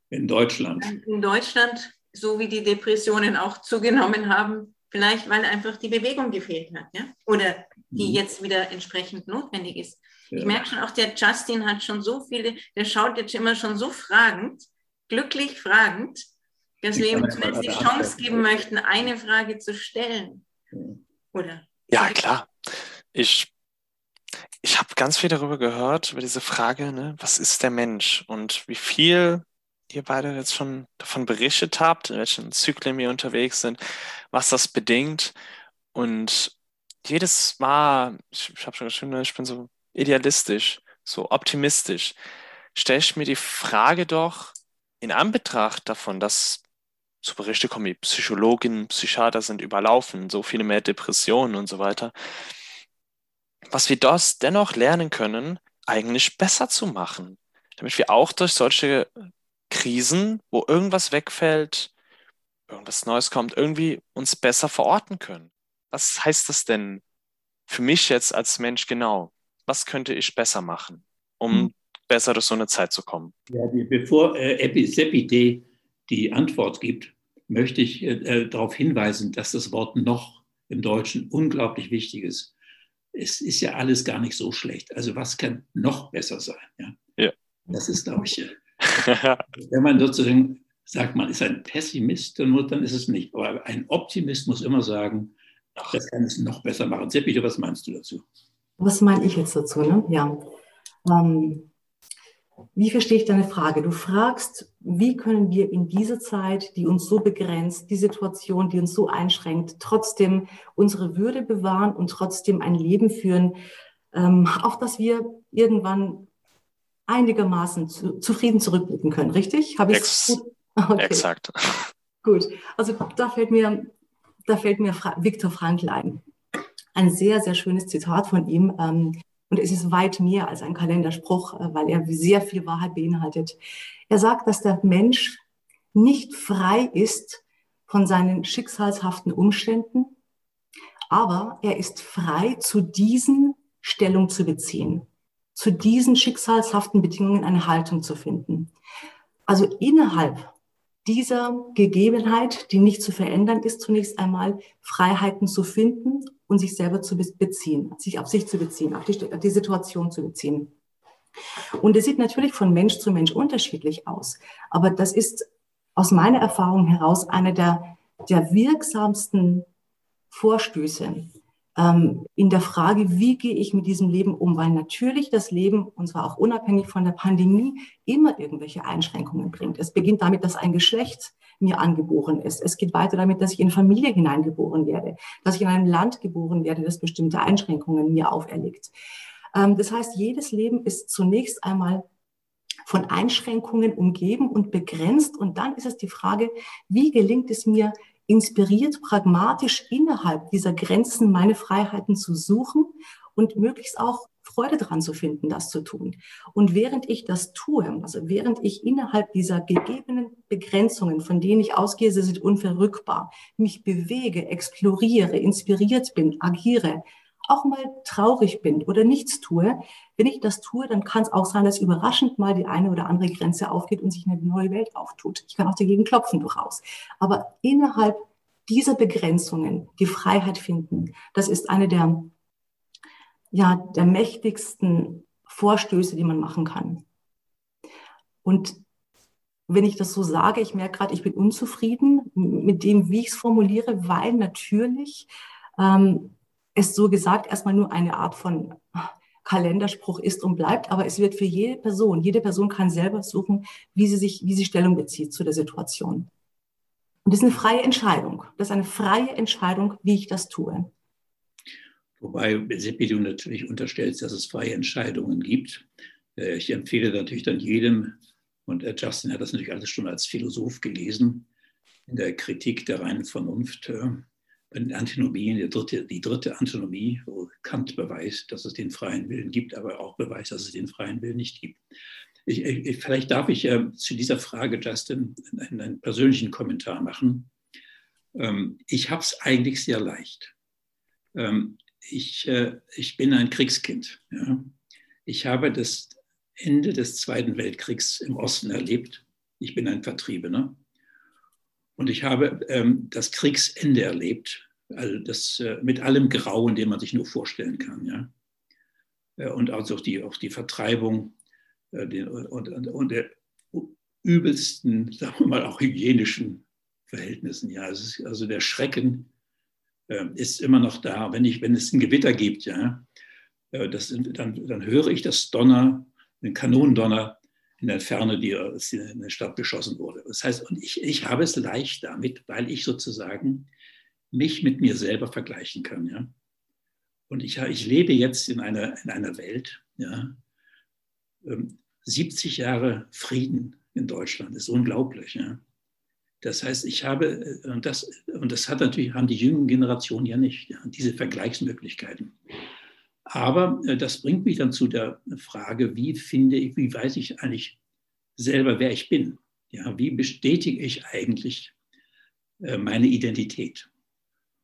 In Deutschland. In Deutschland, so wie die Depressionen auch zugenommen haben, vielleicht weil einfach die Bewegung gefehlt hat, ja? Oder die mhm. jetzt wieder entsprechend notwendig ist. Ja. Ich merke schon, auch der Justin hat schon so viele, der schaut jetzt immer schon so fragend, glücklich fragend, dass wir ihm zumindest die Chance geben möchten, eine Frage zu stellen. Oder? Ja, klar. Ich, ich habe ganz viel darüber gehört, über diese Frage, ne, was ist der Mensch und wie viel ihr beide jetzt schon davon berichtet habt, in welchen Zyklen wir unterwegs sind, was das bedingt. Und jedes Mal, ich, ich habe schon geschrieben, ich bin so idealistisch, so optimistisch, stelle ich mir die Frage doch in Anbetracht davon, dass so Berichte kommen wie Psychologinnen, Psychiater sind überlaufen, so viele mehr Depressionen und so weiter, was wir das dennoch lernen können, eigentlich besser zu machen, damit wir auch durch solche Krisen, wo irgendwas wegfällt, irgendwas Neues kommt, irgendwie uns besser verorten können. Was heißt das denn für mich jetzt als Mensch genau? Was könnte ich besser machen, um hm. besser durch so eine Zeit zu kommen? Ja, die, bevor äh, die Antwort gibt, möchte ich äh, äh, darauf hinweisen, dass das Wort noch im Deutschen unglaublich wichtig ist. Es ist ja alles gar nicht so schlecht. Also was kann noch besser sein? Ja. ja. Das ist, glaube ich, äh, Wenn man sozusagen sagt, man ist ein Pessimist, dann, ist es nicht. Aber ein Optimist muss immer sagen, das kann es noch besser machen. Seppi, was meinst du dazu? Was meine ich jetzt dazu? Ne? Ja. Ähm, wie verstehe ich deine Frage? Du fragst, wie können wir in dieser Zeit, die uns so begrenzt, die Situation, die uns so einschränkt, trotzdem unsere Würde bewahren und trotzdem ein Leben führen, ähm, auf das wir irgendwann einigermaßen zu, zufrieden zurückblicken können, richtig? Habe ich Ex gut? Okay. Exakt. Gut, also da fällt mir, da fällt mir Fra Viktor Frankl ein. Ein sehr, sehr schönes Zitat von ihm. Ähm, und es ist weit mehr als ein Kalenderspruch, äh, weil er sehr viel Wahrheit beinhaltet. Er sagt, dass der Mensch nicht frei ist von seinen schicksalshaften Umständen, aber er ist frei, zu diesen Stellung zu beziehen zu diesen schicksalshaften Bedingungen eine Haltung zu finden. Also innerhalb dieser Gegebenheit, die nicht zu verändern ist, zunächst einmal Freiheiten zu finden und sich selber zu beziehen, sich auf sich zu beziehen, auf die, auf die Situation zu beziehen. Und es sieht natürlich von Mensch zu Mensch unterschiedlich aus. Aber das ist aus meiner Erfahrung heraus eine der, der wirksamsten Vorstöße in der Frage, wie gehe ich mit diesem Leben um, weil natürlich das Leben, und zwar auch unabhängig von der Pandemie, immer irgendwelche Einschränkungen bringt. Es beginnt damit, dass ein Geschlecht mir angeboren ist. Es geht weiter damit, dass ich in Familie hineingeboren werde, dass ich in einem Land geboren werde, das bestimmte Einschränkungen mir auferlegt. Ähm, das heißt, jedes Leben ist zunächst einmal von Einschränkungen umgeben und begrenzt. Und dann ist es die Frage, wie gelingt es mir, inspiriert, pragmatisch innerhalb dieser Grenzen meine Freiheiten zu suchen und möglichst auch Freude daran zu finden, das zu tun. Und während ich das tue, also während ich innerhalb dieser gegebenen Begrenzungen, von denen ich ausgehe, sie sind unverrückbar, mich bewege, exploriere, inspiriert bin, agiere, auch mal traurig bin oder nichts tue, wenn ich das tue, dann kann es auch sein, dass überraschend mal die eine oder andere Grenze aufgeht und sich eine neue Welt auftut. Ich kann auch dagegen klopfen durchaus. Aber innerhalb dieser Begrenzungen die Freiheit finden, das ist eine der, ja, der mächtigsten Vorstöße, die man machen kann. Und wenn ich das so sage, ich merke gerade, ich bin unzufrieden mit dem, wie ich es formuliere, weil natürlich ähm, es so gesagt erstmal nur eine Art von Kalenderspruch ist und bleibt, aber es wird für jede Person, jede Person kann selber suchen, wie sie sich, wie sie Stellung bezieht zu der Situation. Und das ist eine freie Entscheidung. Das ist eine freie Entscheidung, wie ich das tue. Wobei, Seppi, du natürlich unterstellst, dass es freie Entscheidungen gibt. Äh, ich empfehle natürlich dann jedem, und Justin hat das natürlich alles schon als Philosoph gelesen, in der Kritik der reinen Vernunft, äh, Antinomien, die dritte, die dritte Antinomie, wo Kant beweist, dass es den freien Willen gibt, aber auch beweist, dass es den freien Willen nicht gibt. Ich, ich, vielleicht darf ich äh, zu dieser Frage, Justin, einen, einen persönlichen Kommentar machen. Ähm, ich habe es eigentlich sehr leicht. Ähm, ich, äh, ich bin ein Kriegskind. Ja. Ich habe das Ende des Zweiten Weltkriegs im Osten erlebt. Ich bin ein Vertriebener. Und ich habe ähm, das Kriegsende erlebt, also das, äh, mit allem Grauen, den man sich nur vorstellen kann. Ja? Äh, und also auch die, auch die Vertreibung äh, den, und, und, und, der übelsten, sagen wir mal, auch hygienischen Verhältnissen. Ja? Ist, also der Schrecken äh, ist immer noch da. Wenn, ich, wenn es ein Gewitter gibt, ja, äh, das, dann, dann höre ich das Donner, den Kanonendonner in der Ferne, die in der Stadt beschossen wurde. Das heißt, und ich, ich habe es leicht damit, weil ich sozusagen mich mit mir selber vergleichen kann. Ja? Und ich, ich lebe jetzt in einer, in einer Welt, ja, 70 ähm, Jahre Frieden in Deutschland, ist unglaublich. Ja? Das heißt, ich habe, äh, und das, und das hat natürlich, haben die jüngeren Generationen ja nicht, ja, diese Vergleichsmöglichkeiten. Aber äh, das bringt mich dann zu der Frage, wie finde ich, wie weiß ich eigentlich selber, wer ich bin? Ja, wie bestätige ich eigentlich äh, meine Identität?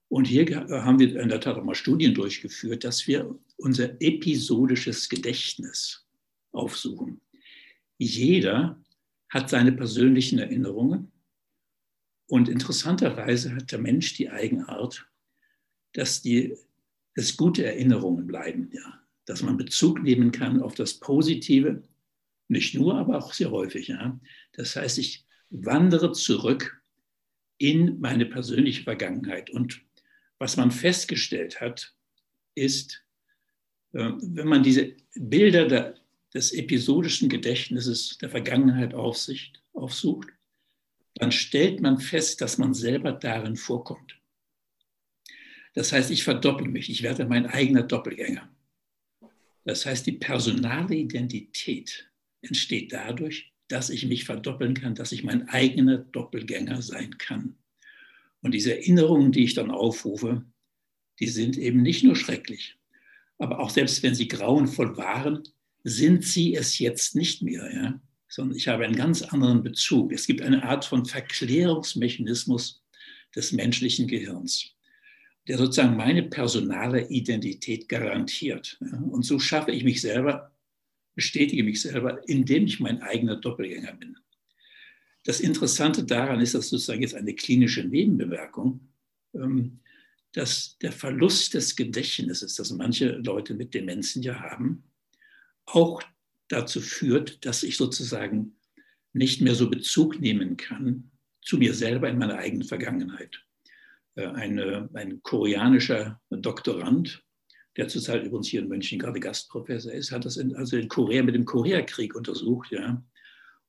Und hier haben wir in der Tat auch mal Studien durchgeführt, dass wir unser episodisches Gedächtnis aufsuchen. Jeder hat seine persönlichen Erinnerungen. Und interessanterweise hat der Mensch die Eigenart, dass die es gute Erinnerungen bleiben, ja. Dass man Bezug nehmen kann auf das Positive, nicht nur, aber auch sehr häufig, ja. Das heißt, ich wandere zurück in meine persönliche Vergangenheit. Und was man festgestellt hat, ist, äh, wenn man diese Bilder der, des episodischen Gedächtnisses der Vergangenheit aufsicht, aufsucht, dann stellt man fest, dass man selber darin vorkommt. Das heißt, ich verdopple mich, ich werde mein eigener Doppelgänger. Das heißt, die personale Identität entsteht dadurch, dass ich mich verdoppeln kann, dass ich mein eigener Doppelgänger sein kann. Und diese Erinnerungen, die ich dann aufrufe, die sind eben nicht nur schrecklich, aber auch selbst wenn sie grauenvoll waren, sind sie es jetzt nicht mehr, ja? sondern ich habe einen ganz anderen Bezug. Es gibt eine Art von Verklärungsmechanismus des menschlichen Gehirns der sozusagen meine personale Identität garantiert. Und so schaffe ich mich selber, bestätige mich selber, indem ich mein eigener Doppelgänger bin. Das Interessante daran ist, dass sozusagen jetzt eine klinische Nebenbemerkung, ähm, dass der Verlust des Gedächtnisses, das manche Leute mit Demenzen ja haben, auch dazu führt, dass ich sozusagen nicht mehr so Bezug nehmen kann zu mir selber in meiner eigenen Vergangenheit. Äh, eine, ein koreanischer Doktorand, der zurzeit übrigens hier in München gerade Gastprofessor ist, hat das in, also in Korea mit dem Koreakrieg untersucht, ja,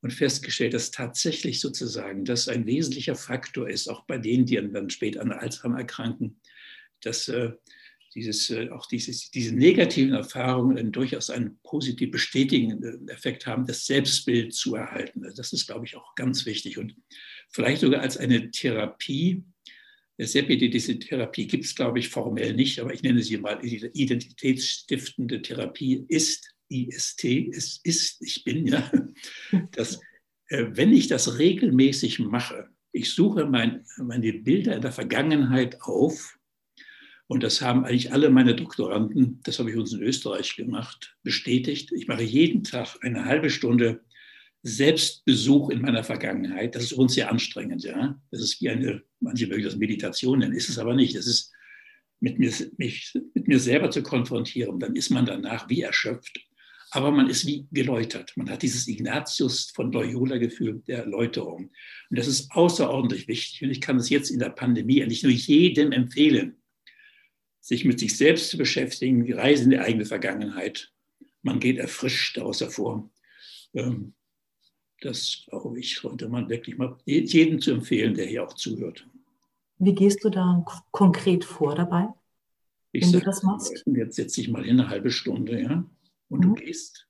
und festgestellt, dass tatsächlich sozusagen das ein wesentlicher Faktor ist, auch bei denen, die dann später an Alzheimer erkranken, dass äh, dieses, äh, auch dieses, diese negativen Erfahrungen durchaus einen positiv bestätigenden Effekt haben, das Selbstbild zu erhalten. Das ist, glaube ich, auch ganz wichtig und vielleicht sogar als eine Therapie Seppi, diese Therapie gibt es, glaube ich, formell nicht, aber ich nenne sie mal identitätsstiftende Therapie ist, IST, es ist, ich bin, ja, dass, äh, wenn ich das regelmäßig mache, ich suche mein, meine Bilder in der Vergangenheit auf, und das haben eigentlich alle meine Doktoranden, das habe ich uns in Österreich gemacht, bestätigt. Ich mache jeden Tag eine halbe Stunde Selbstbesuch in meiner Vergangenheit. Das ist uns sehr anstrengend, ja. Das ist wie eine, manche mögen das Meditation nennen, ist es aber nicht. Es ist mit mir, mich mit mir selber zu konfrontieren. Dann ist man danach wie erschöpft, aber man ist wie geläutert. Man hat dieses Ignatius von Loyola-Gefühl der Erläuterung. Und das ist außerordentlich wichtig. Und ich kann es jetzt in der Pandemie eigentlich nur jedem empfehlen, sich mit sich selbst zu beschäftigen, die Reise in die eigene Vergangenheit. Man geht erfrischt daraus hervor. Ähm, das, glaube ich, sollte man wirklich mal jedem zu empfehlen, der hier auch zuhört. Wie gehst du da konkret vor dabei, ich wenn sag, du das machst? Jetzt setze ich mal hin eine halbe Stunde, ja, und mhm. du gehst,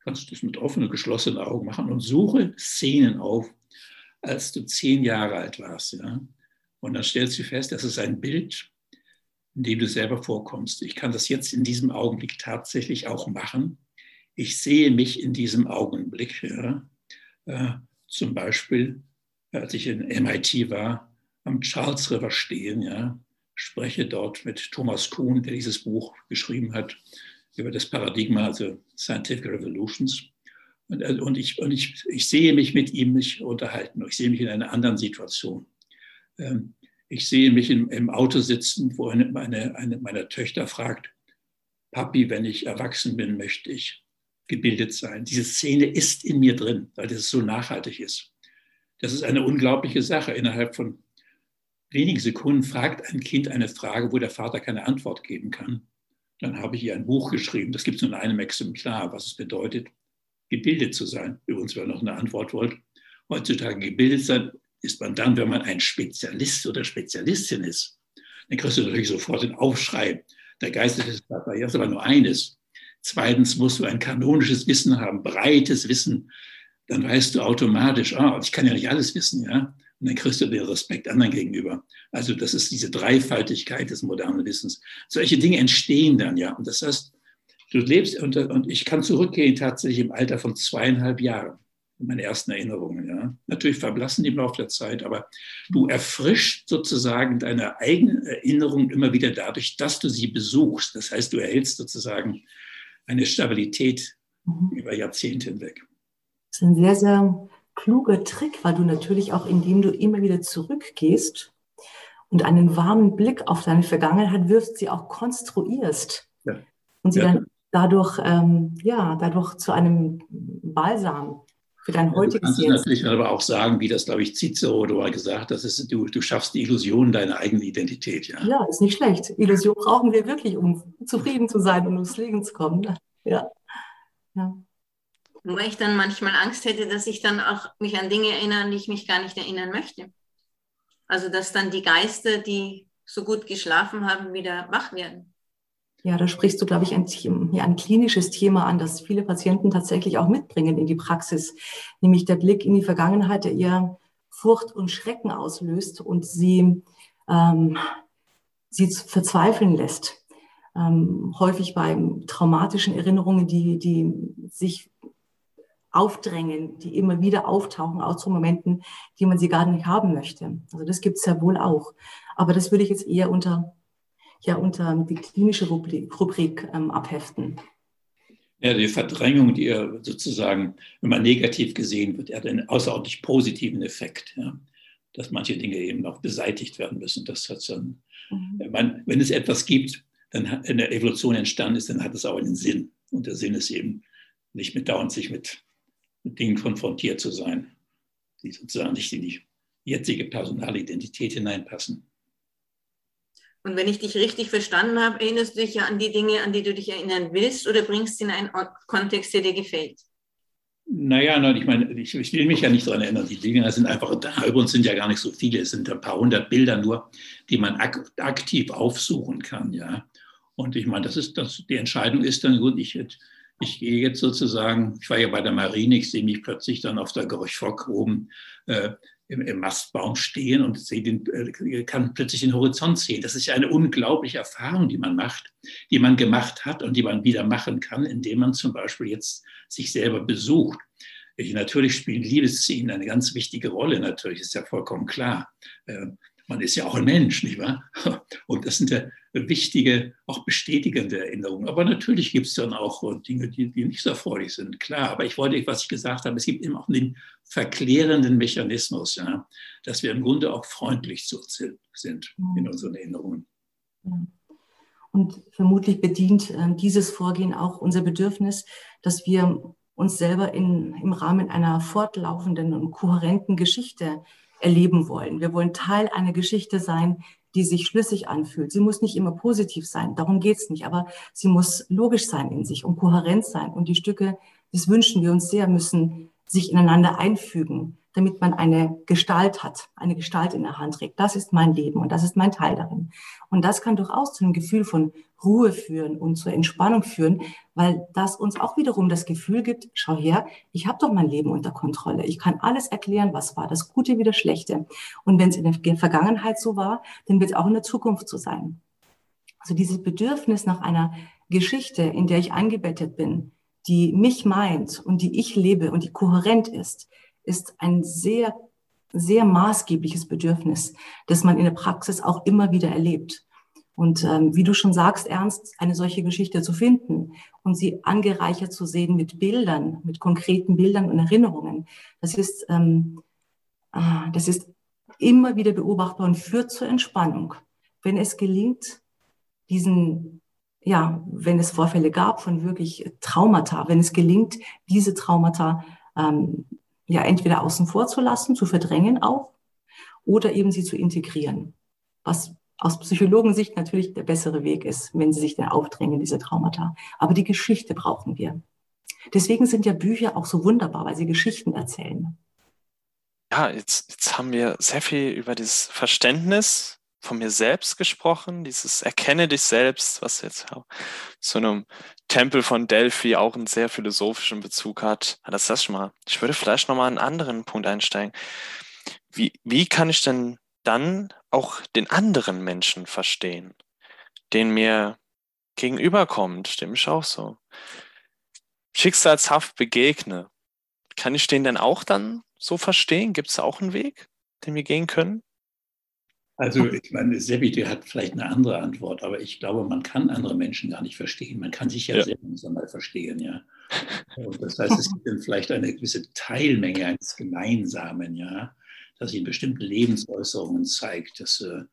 kannst du das mit offenen, geschlossenen Augen machen und suche Szenen auf, als du zehn Jahre alt warst, ja. Und dann stellst du fest, das ist ein Bild, in dem du selber vorkommst. Ich kann das jetzt in diesem Augenblick tatsächlich auch machen. Ich sehe mich in diesem Augenblick, ja. Äh, zum Beispiel, als ich in MIT war, am Charles River stehen, ja, spreche dort mit Thomas Kuhn, der dieses Buch geschrieben hat, über das Paradigma, also Scientific Revolutions. Und, äh, und, ich, und ich, ich sehe mich mit ihm nicht unterhalten. Ich sehe mich in einer anderen Situation. Ähm, ich sehe mich im, im Auto sitzen, wo eine, eine, eine meiner Töchter fragt, Papi, wenn ich erwachsen bin, möchte ich gebildet sein. Diese Szene ist in mir drin, weil das so nachhaltig ist. Das ist eine unglaubliche Sache. Innerhalb von wenigen Sekunden fragt ein Kind eine Frage, wo der Vater keine Antwort geben kann. Dann habe ich ihr ein Buch geschrieben, das gibt es nur in einem Exemplar, was es bedeutet, gebildet zu sein. Übrigens, wer noch eine Antwort wollt, heutzutage gebildet sein ist man dann, wenn man ein Spezialist oder Spezialistin ist. Dann kriegst du natürlich sofort den Aufschrei. Der Geist des Barriers aber nur eines. Zweitens musst du ein kanonisches Wissen haben, breites Wissen. Dann weißt du automatisch, ah, ich kann ja nicht alles wissen, ja. Und dann kriegst du den Respekt anderen gegenüber. Also das ist diese Dreifaltigkeit des modernen Wissens. Solche Dinge entstehen dann, ja. Und das heißt, du lebst, und, und ich kann zurückgehen tatsächlich im Alter von zweieinhalb Jahren meine ersten Erinnerungen. Ja. Natürlich verblassen die im Laufe der Zeit, aber du erfrischst sozusagen deine eigenen Erinnerungen immer wieder dadurch, dass du sie besuchst. Das heißt, du erhältst sozusagen eine Stabilität mhm. über Jahrzehnte hinweg. Das ist ein sehr, sehr kluger Trick, weil du natürlich auch, indem du immer wieder zurückgehst und einen warmen Blick auf deine Vergangenheit wirfst, sie auch konstruierst ja. und sie ja. dann dadurch, ähm, ja, dadurch zu einem Balsam für dein heutiges ja, Du kannst natürlich aber auch sagen, wie das, glaube ich, Cicero mal gesagt hat, du, du schaffst die Illusion deiner eigenen Identität. Ja. ja, ist nicht schlecht. Illusion brauchen wir wirklich, um zufrieden zu sein und ums Leben zu kommen. Ja. ja. Wobei ich dann manchmal Angst hätte, dass ich dann auch mich an Dinge erinnere, an die ich mich gar nicht erinnern möchte. Also dass dann die Geister, die so gut geschlafen haben, wieder wach werden. Ja, da sprichst du, glaube ich, ein, ja, ein klinisches Thema an, das viele Patienten tatsächlich auch mitbringen in die Praxis, nämlich der Blick in die Vergangenheit, der eher Furcht und Schrecken auslöst und sie, ähm, sie verzweifeln lässt. Ähm, häufig bei traumatischen Erinnerungen, die, die sich aufdrängen, die immer wieder auftauchen, auch zu Momenten, die man sie gar nicht haben möchte. Also das gibt es ja wohl auch. Aber das würde ich jetzt eher unter ja unter die klinische Rubrik, Rubrik ähm, abheften. Ja, die Verdrängung, die sozusagen, wenn man negativ gesehen wird, hat einen außerordentlich positiven Effekt, ja, dass manche Dinge eben auch beseitigt werden müssen. Das hat dann, mhm. man, wenn es etwas gibt, dann in der Evolution entstanden ist, dann hat es auch einen Sinn. Und der Sinn ist eben nicht mit dauernd sich mit, mit Dingen konfrontiert zu sein, die sozusagen nicht in die jetzige Personalidentität hineinpassen. Und wenn ich dich richtig verstanden habe, erinnerst du dich ja an die Dinge, an die du dich erinnern willst oder bringst sie in einen Kontext, der dir gefällt? Naja, ich meine, ich, ich will mich ja nicht daran erinnern. Die Dinge sind einfach da. Übrigens sind ja gar nicht so viele. Es sind ein paar hundert Bilder nur, die man ak aktiv aufsuchen kann. Ja. Und ich meine, das ist, das, die Entscheidung ist dann gut, ich, ich gehe jetzt sozusagen, ich war ja bei der Marine, ich sehe mich plötzlich dann auf der Gorch-Fock oben äh, im, im, Mastbaum stehen und sehe den, äh, kann plötzlich den Horizont sehen. Das ist eine unglaubliche Erfahrung, die man macht, die man gemacht hat und die man wieder machen kann, indem man zum Beispiel jetzt sich selber besucht. Ich, natürlich spielen Liebesszenen eine ganz wichtige Rolle, natürlich ist ja vollkommen klar. Äh, man ist ja auch ein Mensch, nicht wahr? Und das sind ja wichtige, auch bestätigende Erinnerungen. Aber natürlich gibt es dann auch Dinge, die, die nicht so erfreulich sind, klar. Aber ich wollte, was ich gesagt habe, es gibt eben auch den verklärenden Mechanismus, ja, dass wir im Grunde auch freundlich zu uns sind in unseren Erinnerungen. Und vermutlich bedient äh, dieses Vorgehen auch unser Bedürfnis, dass wir uns selber in, im Rahmen einer fortlaufenden und kohärenten Geschichte erleben wollen. Wir wollen Teil einer Geschichte sein, die sich schlüssig anfühlt. Sie muss nicht immer positiv sein, darum geht's nicht, aber sie muss logisch sein in sich und kohärent sein. Und die Stücke, das wünschen wir uns sehr, müssen sich ineinander einfügen damit man eine Gestalt hat, eine Gestalt in der Hand trägt. Das ist mein Leben und das ist mein Teil darin. Und das kann durchaus zu einem Gefühl von Ruhe führen und zur Entspannung führen, weil das uns auch wiederum das Gefühl gibt, schau her, ich habe doch mein Leben unter Kontrolle. Ich kann alles erklären, was war, das Gute wie das Schlechte. Und wenn es in der Vergangenheit so war, dann wird es auch in der Zukunft so sein. Also dieses Bedürfnis nach einer Geschichte, in der ich eingebettet bin, die mich meint und die ich lebe und die kohärent ist, ist ein sehr, sehr maßgebliches Bedürfnis, das man in der Praxis auch immer wieder erlebt. Und ähm, wie du schon sagst, Ernst, eine solche Geschichte zu finden und sie angereichert zu sehen mit Bildern, mit konkreten Bildern und Erinnerungen, das ist, ähm, äh, das ist immer wieder beobachtbar und führt zur Entspannung. Wenn es gelingt, diesen, ja, wenn es Vorfälle gab von wirklich Traumata, wenn es gelingt, diese Traumata ähm, ja entweder außen vor zu lassen, zu verdrängen auch, oder eben sie zu integrieren. Was aus Psychologensicht natürlich der bessere Weg ist, wenn sie sich dann aufdrängen, diese Traumata. Aber die Geschichte brauchen wir. Deswegen sind ja Bücher auch so wunderbar, weil sie Geschichten erzählen. Ja, jetzt, jetzt haben wir sehr viel über dieses Verständnis von mir selbst gesprochen, dieses Erkenne dich selbst, was jetzt zu einem Tempel von Delphi auch einen sehr philosophischen Bezug hat. Das ist das schon mal. Ich würde vielleicht nochmal einen anderen Punkt einsteigen. Wie, wie kann ich denn dann auch den anderen Menschen verstehen, den mir gegenüberkommt, dem ich auch so schicksalshaft begegne? Kann ich den denn auch dann so verstehen? Gibt es auch einen Weg, den wir gehen können? Also ich meine, Sebi, der hat vielleicht eine andere Antwort, aber ich glaube, man kann andere Menschen gar nicht verstehen. Man kann sich ja, ja. selbst einmal verstehen, ja. Und das heißt, es gibt dann vielleicht eine gewisse Teilmenge eines Gemeinsamen, ja, das in bestimmten Lebensäußerungen zeigt. Dass, äh,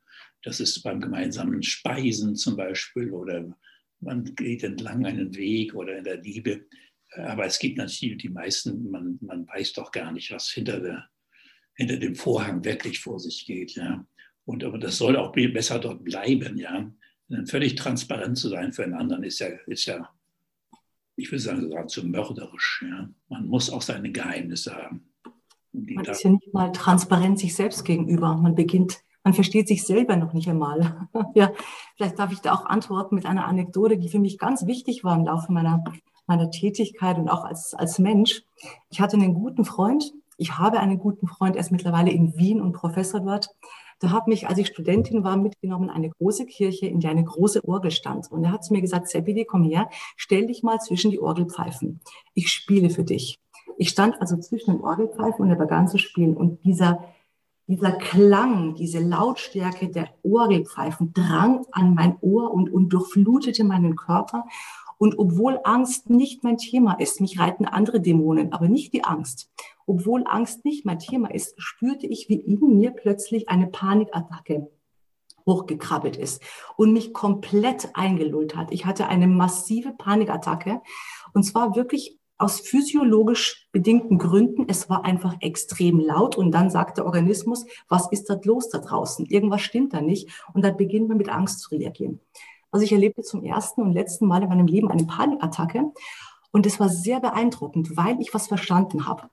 das ist beim gemeinsamen Speisen zum Beispiel oder man geht entlang einen Weg oder in der Liebe. Aber es gibt natürlich die meisten, man, man weiß doch gar nicht, was hinter, der, hinter dem Vorhang wirklich vor sich geht, ja. Und aber das soll auch besser dort bleiben, ja. Völlig transparent zu sein für einen anderen ist ja, ist ja ich würde sagen, geradezu mörderisch. Ja. Man muss auch seine Geheimnisse haben. Man ist ja nicht mal transparent sich selbst gegenüber. Man beginnt, man versteht sich selber noch nicht einmal. ja, vielleicht darf ich da auch antworten mit einer Anekdote, die für mich ganz wichtig war im Laufe meiner, meiner Tätigkeit und auch als, als Mensch. Ich hatte einen guten Freund. Ich habe einen guten Freund, er ist mittlerweile in Wien und Professor dort. Da hat mich, als ich Studentin war, mitgenommen eine große Kirche, in der eine große Orgel stand. Und er hat zu mir gesagt, Seppi, komm her, stell dich mal zwischen die Orgelpfeifen. Ich spiele für dich. Ich stand also zwischen den Orgelpfeifen und er begann zu spielen. Und dieser, dieser Klang, diese Lautstärke der Orgelpfeifen drang an mein Ohr und, und durchflutete meinen Körper. Und obwohl Angst nicht mein Thema ist, mich reiten andere Dämonen, aber nicht die Angst. Obwohl Angst nicht mein Thema ist, spürte ich, wie in mir plötzlich eine Panikattacke hochgekrabbelt ist und mich komplett eingelullt hat. Ich hatte eine massive Panikattacke und zwar wirklich aus physiologisch bedingten Gründen, es war einfach extrem laut und dann sagt der Organismus, was ist da los da draußen? Irgendwas stimmt da nicht und dann beginnt man mit Angst zu reagieren. Also ich erlebte zum ersten und letzten Mal in meinem Leben eine Panikattacke und es war sehr beeindruckend, weil ich was verstanden habe.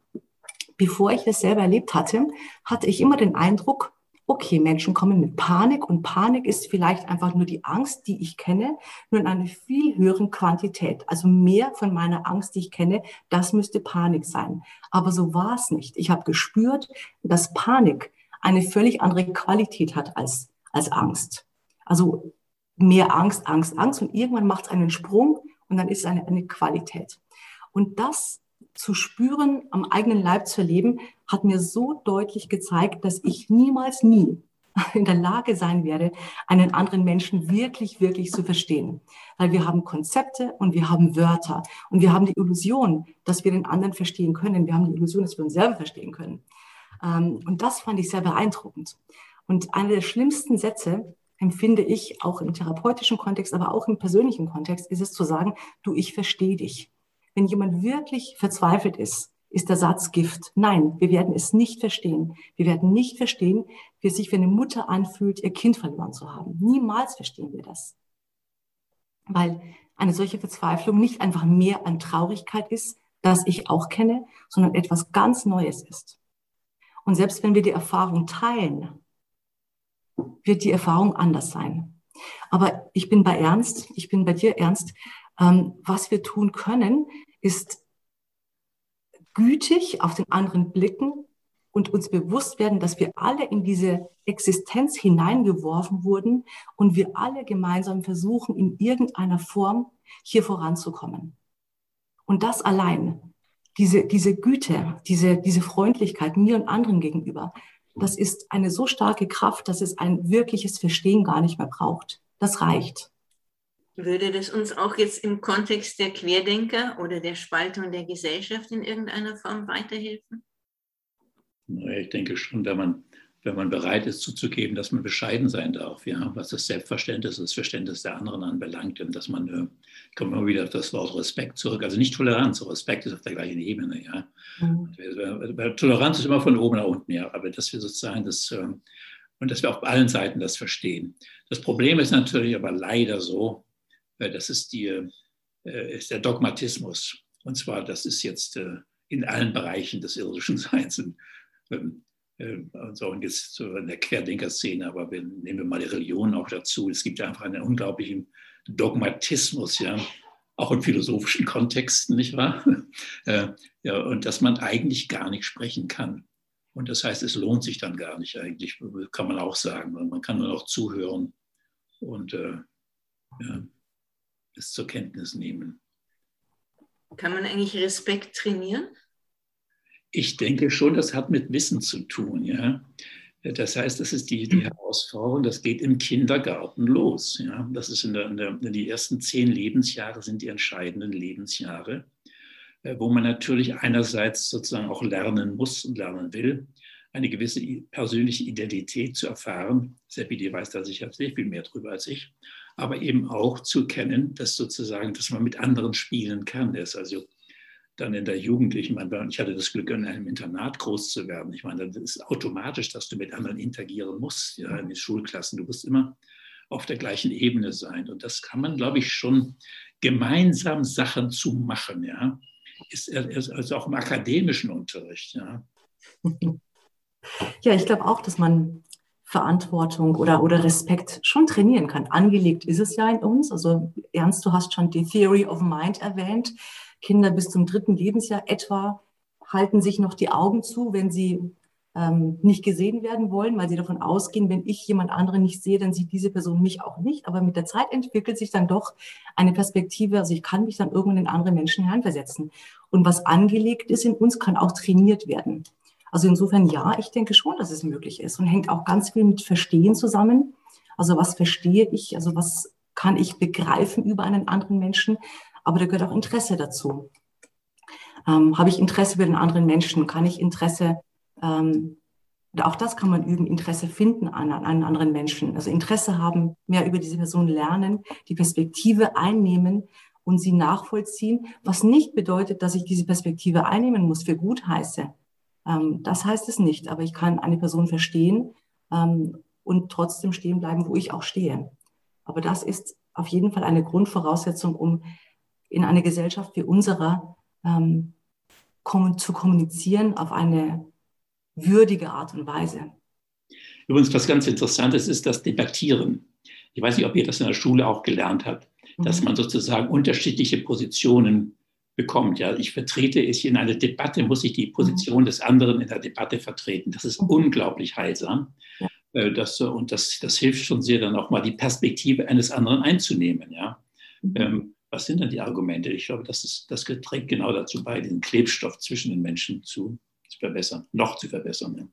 Bevor ich das selber erlebt hatte, hatte ich immer den Eindruck, okay, Menschen kommen mit Panik und Panik ist vielleicht einfach nur die Angst, die ich kenne, nur in einer viel höheren Quantität. Also mehr von meiner Angst, die ich kenne, das müsste Panik sein. Aber so war es nicht. Ich habe gespürt, dass Panik eine völlig andere Qualität hat als, als Angst. Also mehr Angst, Angst, Angst und irgendwann macht es einen Sprung und dann ist es eine, eine Qualität. Und das zu spüren, am eigenen Leib zu erleben, hat mir so deutlich gezeigt, dass ich niemals nie in der Lage sein werde, einen anderen Menschen wirklich, wirklich zu verstehen. Weil wir haben Konzepte und wir haben Wörter und wir haben die Illusion, dass wir den anderen verstehen können. Wir haben die Illusion, dass wir uns selber verstehen können. Ähm, und das fand ich sehr beeindruckend. Und einer der schlimmsten Sätze, empfinde ich auch im therapeutischen Kontext, aber auch im persönlichen Kontext, ist es zu sagen, du, ich verstehe dich. Wenn jemand wirklich verzweifelt ist, ist der Satz Gift. Nein, wir werden es nicht verstehen. Wir werden nicht verstehen, wie es sich für eine Mutter anfühlt, ihr Kind verloren zu haben. Niemals verstehen wir das. Weil eine solche Verzweiflung nicht einfach mehr an Traurigkeit ist, das ich auch kenne, sondern etwas ganz Neues ist. Und selbst wenn wir die Erfahrung teilen, wird die Erfahrung anders sein. Aber ich bin bei Ernst, ich bin bei dir Ernst, was wir tun können, ist gütig auf den anderen blicken und uns bewusst werden, dass wir alle in diese Existenz hineingeworfen wurden und wir alle gemeinsam versuchen, in irgendeiner Form hier voranzukommen. Und das allein, diese, diese Güte, diese, diese Freundlichkeit mir und anderen gegenüber, das ist eine so starke Kraft, dass es ein wirkliches Verstehen gar nicht mehr braucht. Das reicht. Würde das uns auch jetzt im Kontext der Querdenker oder der Spaltung der Gesellschaft in irgendeiner Form weiterhelfen? Ich denke schon, wenn man, wenn man bereit ist zuzugeben, dass man bescheiden sein darf, ja, was das Selbstverständnis, das Verständnis der anderen anbelangt, und dass man, äh, kommt immer wieder auf das Wort Respekt zurück, also nicht Toleranz, Respekt ist auf der gleichen Ebene, ja. Mhm. Toleranz ist immer von oben nach unten, ja, aber dass wir sozusagen das, äh, und dass wir auf allen Seiten das verstehen. Das Problem ist natürlich aber leider so, das ist, die, äh, ist der Dogmatismus. Und zwar, das ist jetzt äh, in allen Bereichen des irdischen Seins. Ähm, äh, und jetzt so in der Querdenker-Szene, aber wir nehmen mal die Religion auch dazu. Es gibt einfach einen unglaublichen Dogmatismus, ja, auch in philosophischen Kontexten, nicht wahr? ja, und dass man eigentlich gar nicht sprechen kann. Und das heißt, es lohnt sich dann gar nicht eigentlich, kann man auch sagen. Man kann nur noch zuhören und äh, ja es zur Kenntnis nehmen. Kann man eigentlich Respekt trainieren? Ich denke schon, das hat mit Wissen zu tun, ja. Das heißt, das ist die, die Herausforderung, das geht im Kindergarten los. Ja. Das ist in der, in der, die ersten zehn Lebensjahre sind die entscheidenden Lebensjahre, äh, wo man natürlich einerseits sozusagen auch lernen muss und lernen will, eine gewisse persönliche Identität zu erfahren. Seppi, die weiß da sicher sehr viel mehr drüber als ich aber eben auch zu kennen, dass sozusagen, dass man mit anderen spielen kann. Der ist also dann in der Jugendlichen, ich hatte das Glück, in einem Internat groß zu werden. Ich meine, das ist automatisch, dass du mit anderen interagieren musst, ja, in den Schulklassen. Du musst immer auf der gleichen Ebene sein. Und das kann man, glaube ich, schon gemeinsam Sachen zu machen, ja. Ist also auch im akademischen Unterricht, ja. Ja, ich glaube auch, dass man Verantwortung oder, oder Respekt schon trainieren kann. Angelegt ist es ja in uns. Also Ernst, du hast schon die Theory of Mind erwähnt. Kinder bis zum dritten Lebensjahr etwa halten sich noch die Augen zu, wenn sie ähm, nicht gesehen werden wollen, weil sie davon ausgehen, wenn ich jemand anderen nicht sehe, dann sieht diese Person mich auch nicht. Aber mit der Zeit entwickelt sich dann doch eine Perspektive, also ich kann mich dann irgendwann in andere Menschen hineinversetzen. Und was angelegt ist in uns, kann auch trainiert werden. Also insofern ja, ich denke schon, dass es möglich ist und hängt auch ganz viel mit Verstehen zusammen. Also was verstehe ich, also was kann ich begreifen über einen anderen Menschen, aber da gehört auch Interesse dazu. Ähm, Habe ich Interesse für den anderen Menschen? Kann ich Interesse, ähm, auch das kann man üben, Interesse finden an, an einen anderen Menschen. Also Interesse haben, mehr über diese Person lernen, die Perspektive einnehmen und sie nachvollziehen, was nicht bedeutet, dass ich diese Perspektive einnehmen muss, für gut heiße. Ähm, das heißt es nicht, aber ich kann eine Person verstehen ähm, und trotzdem stehen bleiben, wo ich auch stehe. Aber das ist auf jeden Fall eine Grundvoraussetzung, um in einer Gesellschaft wie unserer ähm, zu kommunizieren auf eine würdige Art und Weise. Übrigens, was ganz Interessantes ist das Debattieren. Ich weiß nicht, ob ihr das in der Schule auch gelernt habt, dass mhm. man sozusagen unterschiedliche Positionen bekommt. Ja, ich vertrete es in einer Debatte, muss ich die Position mhm. des anderen in der Debatte vertreten. Das ist mhm. unglaublich heilsam. Ja. Äh, das, und das, das hilft schon sehr, dann auch mal die Perspektive eines anderen einzunehmen. Ja. Mhm. Ähm, was sind denn die Argumente? Ich glaube, das, ist, das trägt genau dazu bei, den Klebstoff zwischen den Menschen zu, zu verbessern, noch zu verbessern. Ja.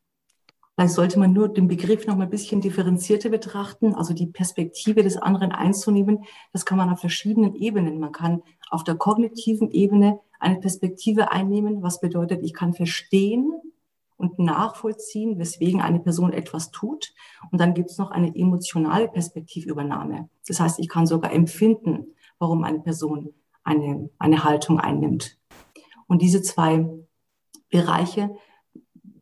Vielleicht sollte man nur den Begriff noch mal ein bisschen differenzierter betrachten, also die Perspektive des anderen einzunehmen. Das kann man auf verschiedenen Ebenen. Man kann auf der kognitiven Ebene eine Perspektive einnehmen, was bedeutet, ich kann verstehen und nachvollziehen, weswegen eine Person etwas tut. Und dann gibt es noch eine emotionale Perspektivübernahme. Das heißt, ich kann sogar empfinden, warum eine Person eine, eine Haltung einnimmt. Und diese zwei Bereiche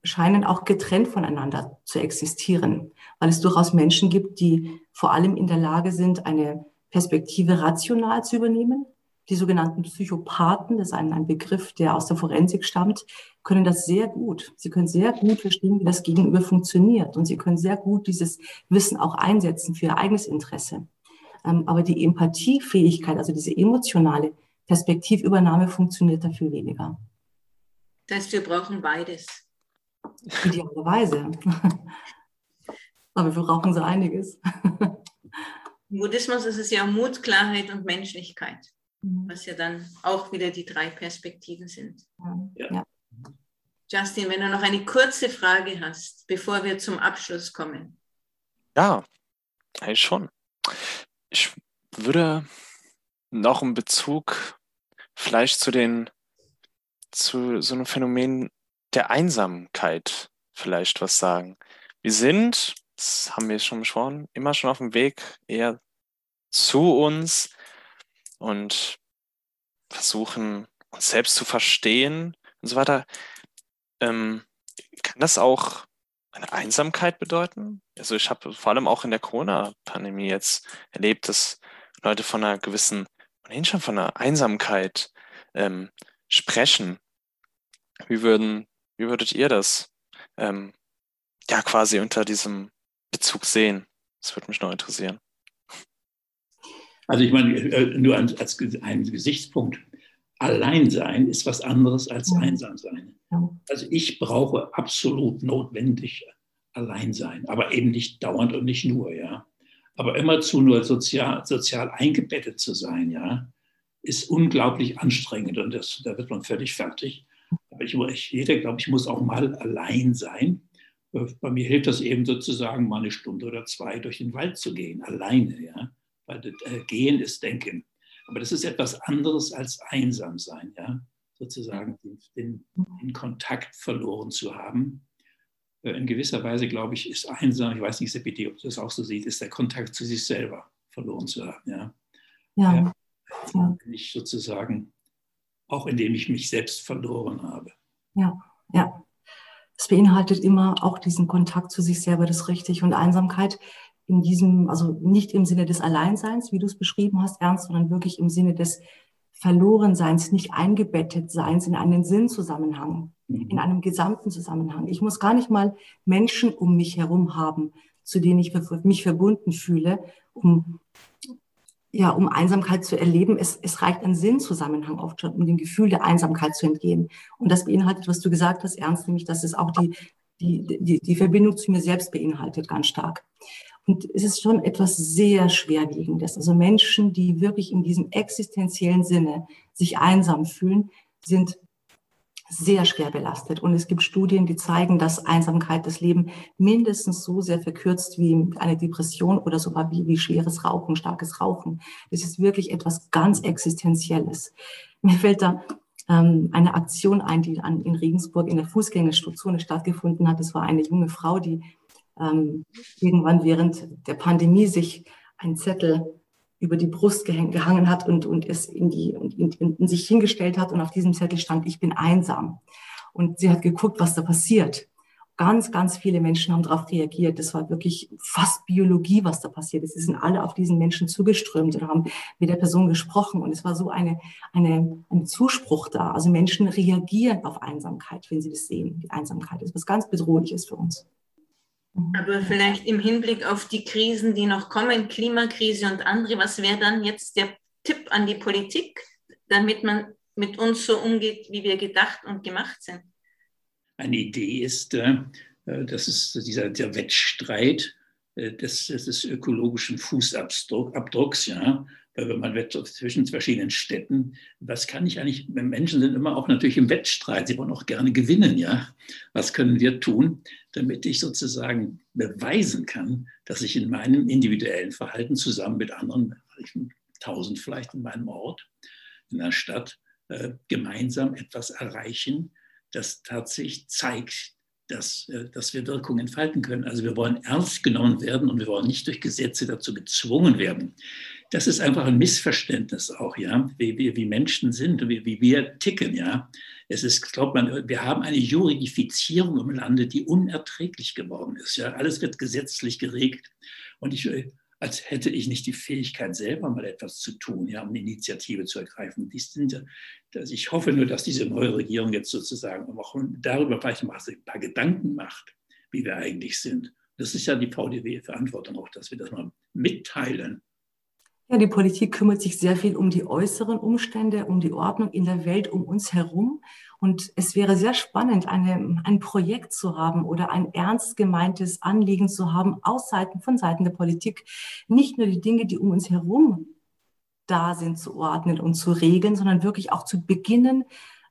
scheinen auch getrennt voneinander zu existieren, weil es durchaus Menschen gibt, die vor allem in der Lage sind, eine Perspektive rational zu übernehmen. Die sogenannten Psychopathen, das ist ein, ein Begriff, der aus der Forensik stammt, können das sehr gut. Sie können sehr gut verstehen, wie das Gegenüber funktioniert. Und sie können sehr gut dieses Wissen auch einsetzen für ihr eigenes Interesse. Ähm, aber die Empathiefähigkeit, also diese emotionale Perspektivübernahme funktioniert dafür weniger. Das heißt, wir brauchen beides. Idealerweise. Aber wir brauchen so einiges. Im Buddhismus ist es ja Mut, Klarheit und Menschlichkeit. Was ja dann auch wieder die drei Perspektiven sind. Ja. Justin, wenn du noch eine kurze Frage hast, bevor wir zum Abschluss kommen. Ja, eigentlich schon. Ich würde noch einen Bezug vielleicht zu den zu so einem Phänomen der Einsamkeit vielleicht was sagen. Wir sind, das haben wir schon besprochen, immer schon auf dem Weg eher zu uns und versuchen, uns selbst zu verstehen und so weiter. Ähm, kann das auch eine Einsamkeit bedeuten? Also ich habe vor allem auch in der Corona-Pandemie jetzt erlebt, dass Leute von einer gewissen, ohnehin schon von einer Einsamkeit ähm, sprechen. Wie würden wie würdet ihr das ähm, ja quasi unter diesem Bezug sehen? Das würde mich noch interessieren. Also ich meine, äh, nur als ein Gesichtspunkt. Alleinsein ist was anderes als ja. Einsamsein. Ja. Also ich brauche absolut notwendig Alleinsein, aber eben nicht dauernd und nicht nur, ja. Aber immerzu nur sozial, sozial eingebettet zu sein, ja, ist unglaublich anstrengend und das, da wird man völlig fertig. Aber ich, jeder, glaube ich, muss auch mal allein sein. Äh, bei mir hilft das eben sozusagen, mal eine Stunde oder zwei durch den Wald zu gehen, alleine. Ja? Weil das, äh, Gehen ist Denken. Aber das ist etwas anderes als einsam sein, ja? sozusagen den, den, Kontakt verloren zu haben. Äh, in gewisser Weise, glaube ich, ist einsam, ich weiß nicht, Sepiti, ob du das auch so siehst, ist der Kontakt zu sich selber verloren zu haben. Ja, ja. ja. Nicht sozusagen auch indem ich mich selbst verloren habe. Ja, ja. Es beinhaltet immer auch diesen Kontakt zu sich selber, das ist richtig. Und Einsamkeit in diesem, also nicht im Sinne des Alleinseins, wie du es beschrieben hast, Ernst, sondern wirklich im Sinne des Verlorenseins, nicht eingebettet Seins in einen Sinnzusammenhang, mhm. in einem gesamten Zusammenhang. Ich muss gar nicht mal Menschen um mich herum haben, zu denen ich mich verbunden fühle, um ja, um Einsamkeit zu erleben, es, es reicht ein Sinnzusammenhang oft schon, um dem Gefühl der Einsamkeit zu entgehen. Und das beinhaltet, was du gesagt hast, Ernst, nämlich, dass es auch die, die, die, die Verbindung zu mir selbst beinhaltet, ganz stark. Und es ist schon etwas sehr Schwerwiegendes. Also Menschen, die wirklich in diesem existenziellen Sinne sich einsam fühlen, sind sehr schwer belastet. Und es gibt Studien, die zeigen, dass Einsamkeit das Leben mindestens so sehr verkürzt wie eine Depression oder sogar wie, wie schweres Rauchen, starkes Rauchen. Das ist wirklich etwas ganz Existenzielles. Mir fällt da ähm, eine Aktion ein, die an, in Regensburg in der Fußgängerzone stattgefunden hat. Das war eine junge Frau, die ähm, irgendwann während der Pandemie sich einen Zettel über die Brust gehangen hat und, und es in, die, in, in, in sich hingestellt hat und auf diesem Zettel stand, ich bin einsam. Und sie hat geguckt, was da passiert. Ganz, ganz viele Menschen haben darauf reagiert. Das war wirklich fast Biologie, was da passiert ist. Sie sind alle auf diesen Menschen zugeströmt und haben mit der Person gesprochen. Und es war so eine, eine, ein Zuspruch da. Also Menschen reagieren auf Einsamkeit, wenn sie das sehen. Die Einsamkeit ist was ganz Bedrohliches für uns. Mhm. Aber vielleicht im Hinblick auf die Krisen, die noch kommen, Klimakrise und andere, was wäre dann jetzt der Tipp an die Politik, damit man mit uns so umgeht, wie wir gedacht und gemacht sind? Eine Idee ist, äh, das ist dieser der Wettstreit äh, des, des ökologischen Fußabdrucks, ja, man wird zwischen verschiedenen Städten, was kann ich eigentlich, Menschen sind immer auch natürlich im Wettstreit, sie wollen auch gerne gewinnen, ja. Was können wir tun, damit ich sozusagen beweisen kann, dass ich in meinem individuellen Verhalten zusammen mit anderen, tausend vielleicht in meinem Ort, in der Stadt, äh, gemeinsam etwas erreichen, das tatsächlich zeigt, dass, äh, dass wir Wirkung entfalten können. Also wir wollen ernst genommen werden und wir wollen nicht durch Gesetze dazu gezwungen werden. Das ist einfach ein Missverständnis auch, ja, wie, wie, wie Menschen sind und wie, wie wir ticken, ja. Es ist, glaubt man, wir haben eine Juridifizierung im Lande, die unerträglich geworden ist. Ja, alles wird gesetzlich geregelt. Und ich als hätte ich nicht die Fähigkeit, selber mal etwas zu tun, ja, um eine Initiative zu ergreifen. Dies sind, dass ich hoffe nur, dass diese neue Regierung jetzt sozusagen auch darüber vielleicht mal ein paar Gedanken macht, wie wir eigentlich sind. Das ist ja die VDW-Verantwortung auch, dass wir das mal mitteilen. Ja, die Politik kümmert sich sehr viel um die äußeren Umstände, um die Ordnung in der Welt um uns herum. Und es wäre sehr spannend, eine, ein Projekt zu haben oder ein ernst gemeintes Anliegen zu haben aus Seiten, von Seiten der Politik. Nicht nur die Dinge, die um uns herum da sind, zu ordnen und zu regeln, sondern wirklich auch zu beginnen,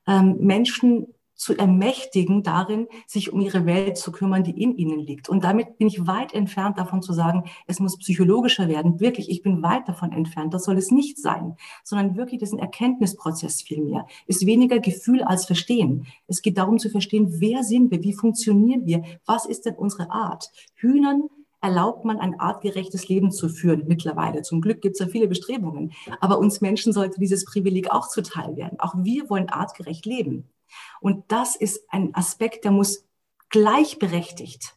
ähm, Menschen zu ermächtigen, darin sich um ihre Welt zu kümmern, die in ihnen liegt. Und damit bin ich weit entfernt davon zu sagen, es muss psychologischer werden. Wirklich, ich bin weit davon entfernt. Das soll es nicht sein, sondern wirklich das ist ein Erkenntnisprozess vielmehr. Ist weniger Gefühl als Verstehen. Es geht darum zu verstehen, wer sind wir, wie funktionieren wir, was ist denn unsere Art. Hühnern erlaubt man ein artgerechtes Leben zu führen mittlerweile. Zum Glück gibt es ja viele Bestrebungen. Aber uns Menschen sollte dieses Privileg auch zuteil werden. Auch wir wollen artgerecht leben. Und das ist ein Aspekt, der muss gleichberechtigt,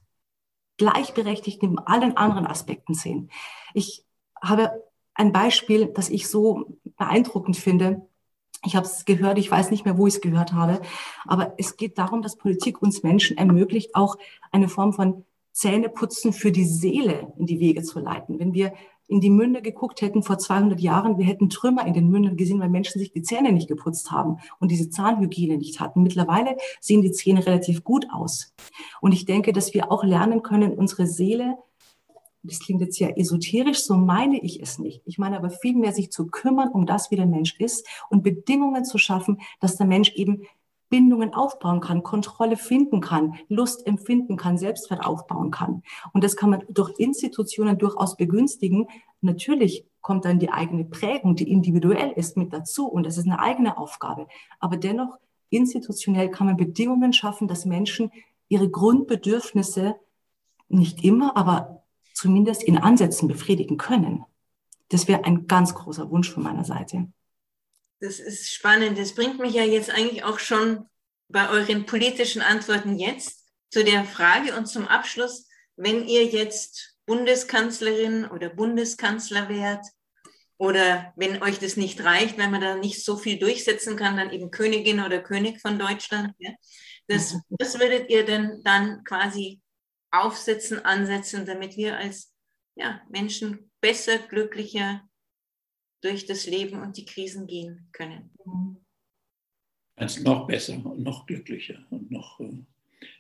gleichberechtigt neben allen anderen Aspekten sehen. Ich habe ein Beispiel, das ich so beeindruckend finde. Ich habe es gehört, ich weiß nicht mehr, wo ich es gehört habe, aber es geht darum, dass Politik uns Menschen ermöglicht, auch eine Form von Zähneputzen für die Seele in die Wege zu leiten. Wenn wir in die Münde geguckt hätten vor 200 Jahren, wir hätten Trümmer in den Münden gesehen, weil Menschen sich die Zähne nicht geputzt haben und diese Zahnhygiene nicht hatten. Mittlerweile sehen die Zähne relativ gut aus. Und ich denke, dass wir auch lernen können, unsere Seele das klingt jetzt ja esoterisch, so meine ich es nicht. Ich meine aber vielmehr, sich zu kümmern um das, wie der Mensch ist und Bedingungen zu schaffen, dass der Mensch eben Bindungen aufbauen kann, Kontrolle finden kann, Lust empfinden kann, Selbstwert aufbauen kann. Und das kann man durch Institutionen durchaus begünstigen. Natürlich kommt dann die eigene Prägung, die individuell ist, mit dazu. Und das ist eine eigene Aufgabe. Aber dennoch, institutionell kann man Bedingungen schaffen, dass Menschen ihre Grundbedürfnisse nicht immer, aber zumindest in Ansätzen befriedigen können. Das wäre ein ganz großer Wunsch von meiner Seite. Das ist spannend. Das bringt mich ja jetzt eigentlich auch schon bei euren politischen Antworten jetzt zu der Frage und zum Abschluss, wenn ihr jetzt Bundeskanzlerin oder Bundeskanzler wärt oder wenn euch das nicht reicht, wenn man da nicht so viel durchsetzen kann, dann eben Königin oder König von Deutschland. Ja? Das, das würdet ihr denn dann quasi aufsetzen, ansetzen, damit wir als ja, Menschen besser, glücklicher, durch das Leben und die Krisen gehen können. Als noch besser und noch glücklicher und noch, äh,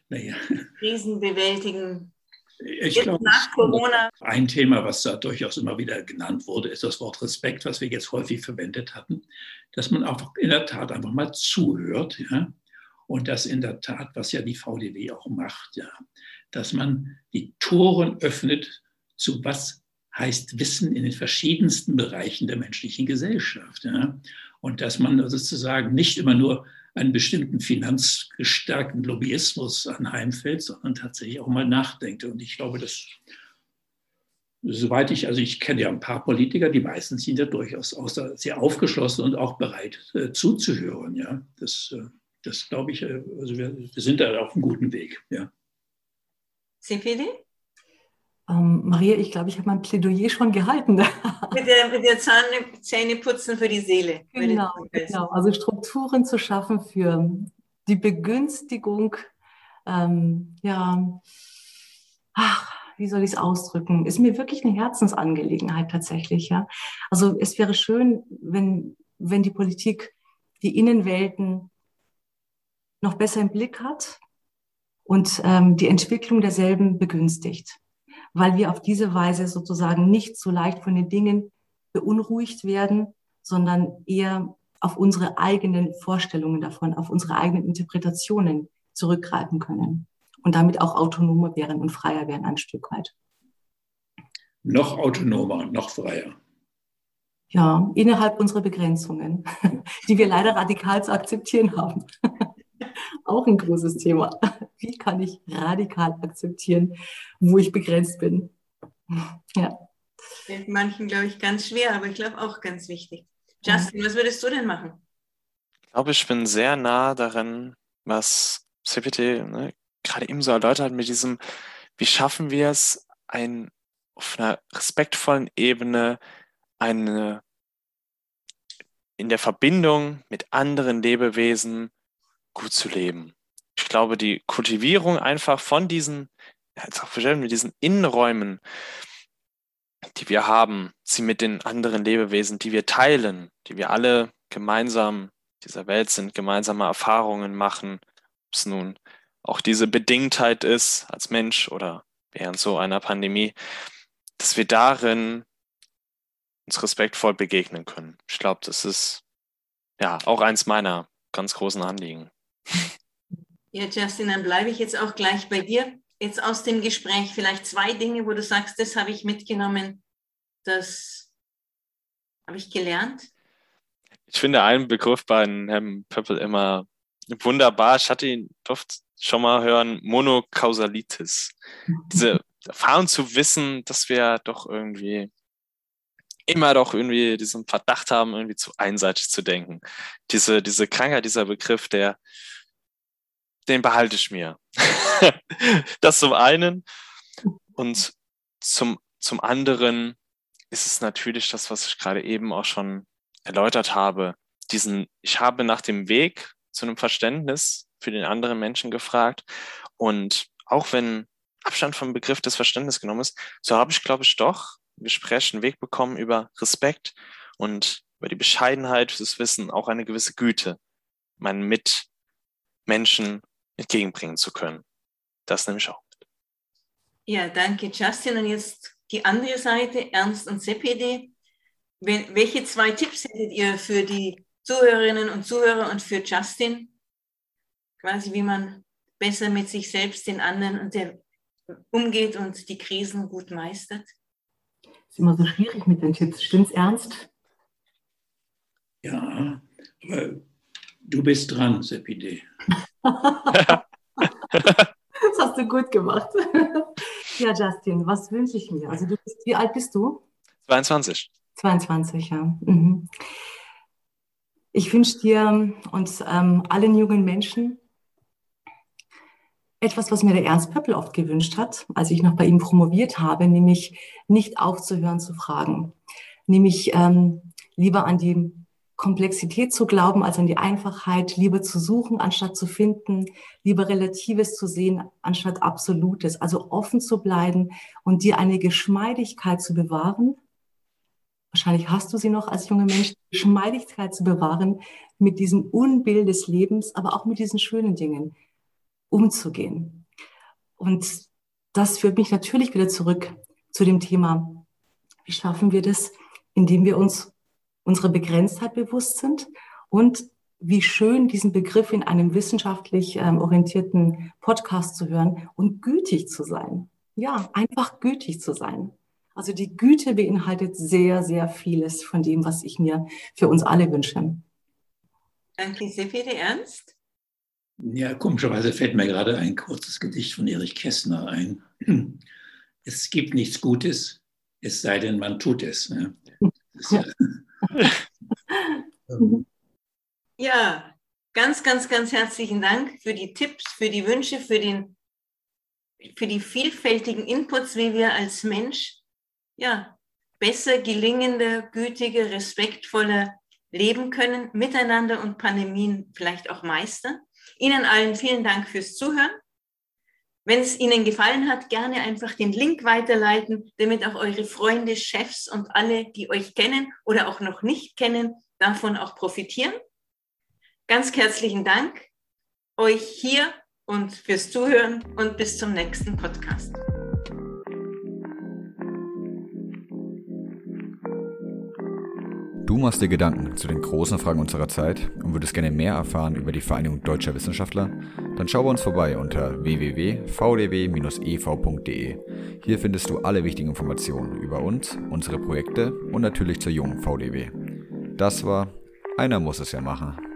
naja. Krisen bewältigen. Ich glaube, nach Corona. Ein Thema, was da durchaus immer wieder genannt wurde, ist das Wort Respekt, was wir jetzt häufig verwendet hatten, dass man auch in der Tat einfach mal zuhört, ja, und das in der Tat, was ja die VDW auch macht, ja, dass man die Toren öffnet zu was heißt Wissen in den verschiedensten Bereichen der menschlichen Gesellschaft. Ja? Und dass man sozusagen nicht immer nur einen bestimmten finanzgestärkten Lobbyismus anheimfällt, sondern tatsächlich auch mal nachdenkt. Und ich glaube, das soweit ich, also ich kenne ja ein paar Politiker, die meisten sind ja durchaus sehr aufgeschlossen und auch bereit äh, zuzuhören. Ja, das, äh, das glaube ich, äh, also wir, wir, sind da auf einem guten Weg. Ja. Sifili? Ähm, Maria, ich glaube, ich habe mein Plädoyer schon gehalten. mit der, mit der Zähne, Zähneputzen für die Seele. Genau, genau. Also Strukturen zu schaffen für die Begünstigung, ähm, ja, ach, wie soll ich es ausdrücken, ist mir wirklich eine Herzensangelegenheit tatsächlich. Ja? Also es wäre schön, wenn, wenn die Politik die Innenwelten noch besser im Blick hat und ähm, die Entwicklung derselben begünstigt, weil wir auf diese Weise sozusagen nicht so leicht von den Dingen beunruhigt werden, sondern eher auf unsere eigenen Vorstellungen davon, auf unsere eigenen Interpretationen zurückgreifen können und damit auch autonomer wären und freier wären ein Stück weit. Noch autonomer noch freier. Ja, innerhalb unserer Begrenzungen, die wir leider radikal zu akzeptieren haben. auch ein großes Thema. Wie kann ich radikal akzeptieren, wo ich begrenzt bin? Ja. Fällt manchen, glaube ich, ganz schwer, aber ich glaube auch ganz wichtig. Justin, was würdest du denn machen? Ich glaube, ich bin sehr nah daran, was CPT ne, gerade eben so erläutert hat, mit diesem, wie schaffen wir es, ein, auf einer respektvollen Ebene eine in der Verbindung mit anderen Lebewesen gut zu leben. Ich glaube, die Kultivierung einfach von diesen, jetzt auch mit diesen Innenräumen, die wir haben, sie mit den anderen Lebewesen, die wir teilen, die wir alle gemeinsam dieser Welt sind, gemeinsame Erfahrungen machen, ob es nun auch diese Bedingtheit ist als Mensch oder während so einer Pandemie, dass wir darin uns respektvoll begegnen können. Ich glaube, das ist ja auch eins meiner ganz großen Anliegen. Ja, Justin, dann bleibe ich jetzt auch gleich bei dir. Jetzt aus dem Gespräch vielleicht zwei Dinge, wo du sagst, das habe ich mitgenommen, das habe ich gelernt. Ich finde einen Begriff bei Herrn Pöppel immer wunderbar. Ich hatte ihn oft schon mal hören, Monokausalitis. Diese Erfahrung zu wissen, dass wir doch irgendwie immer doch irgendwie diesen Verdacht haben, irgendwie zu einseitig zu denken. Diese, diese Krankheit, dieser Begriff, der, den behalte ich mir. das zum einen. Und zum, zum anderen ist es natürlich das, was ich gerade eben auch schon erläutert habe. Diesen, ich habe nach dem Weg zu einem Verständnis für den anderen Menschen gefragt. Und auch wenn Abstand vom Begriff des Verständnisses genommen ist, so habe ich, glaube ich, doch Gespräch einen Weg bekommen über Respekt und über die Bescheidenheit, das Wissen, auch eine gewisse Güte meinen Mitmenschen entgegenbringen zu können. Das nehme ich auch. Ja, danke, Justin. Und jetzt die andere Seite, Ernst und CPD. Welche zwei Tipps hättet ihr für die Zuhörerinnen und Zuhörer und für Justin, quasi wie man besser mit sich selbst, den anderen und der umgeht und die Krisen gut meistert? Ist immer so schwierig mit den Tipps. Stimmt's ernst? Ja, aber du bist dran, Sepide. das hast du gut gemacht. ja, Justin, was wünsche ich mir? Also du bist, wie alt bist du? 22. 22, ja. Mhm. Ich wünsche dir und ähm, allen jungen Menschen etwas, was mir der Ernst Pöppel oft gewünscht hat, als ich noch bei ihm promoviert habe, nämlich nicht aufzuhören zu fragen, nämlich ähm, lieber an die Komplexität zu glauben als an die Einfachheit, lieber zu suchen anstatt zu finden, lieber Relatives zu sehen anstatt Absolutes, also offen zu bleiben und dir eine Geschmeidigkeit zu bewahren, wahrscheinlich hast du sie noch als junger Mensch, Geschmeidigkeit zu bewahren, mit diesem Unbild des Lebens, aber auch mit diesen schönen Dingen umzugehen. Und das führt mich natürlich wieder zurück zu dem Thema, wie schaffen wir das, indem wir uns unserer Begrenztheit bewusst sind und wie schön diesen Begriff in einem wissenschaftlich ähm, orientierten Podcast zu hören und gütig zu sein. Ja, einfach gütig zu sein. Also die Güte beinhaltet sehr, sehr vieles von dem, was ich mir für uns alle wünsche. Danke sehr, Peter Ernst. Ja, komischerweise fällt mir gerade ein kurzes Gedicht von Erich Kästner ein. Es gibt nichts Gutes, es sei denn, man tut es. Ne? Ja. ähm, Ja, ganz, ganz, ganz herzlichen Dank für die Tipps, für die Wünsche, für, den, für die vielfältigen Inputs, wie wir als Mensch ja, besser gelingender, gütiger, respektvoller leben können, miteinander und Pandemien vielleicht auch meistern. Ihnen allen vielen Dank fürs Zuhören. Wenn es Ihnen gefallen hat, gerne einfach den Link weiterleiten, damit auch eure Freunde, Chefs und alle, die euch kennen oder auch noch nicht kennen, davon auch profitieren. Ganz herzlichen Dank euch hier und fürs Zuhören und bis zum nächsten Podcast. Du machst dir Gedanken zu den großen Fragen unserer Zeit und würdest gerne mehr erfahren über die Vereinigung Deutscher Wissenschaftler? Dann schau bei uns vorbei unter www.vdw-ev.de. Hier findest du alle wichtigen Informationen über uns, unsere Projekte und natürlich zur jungen VDW. Das war Einer muss es ja machen.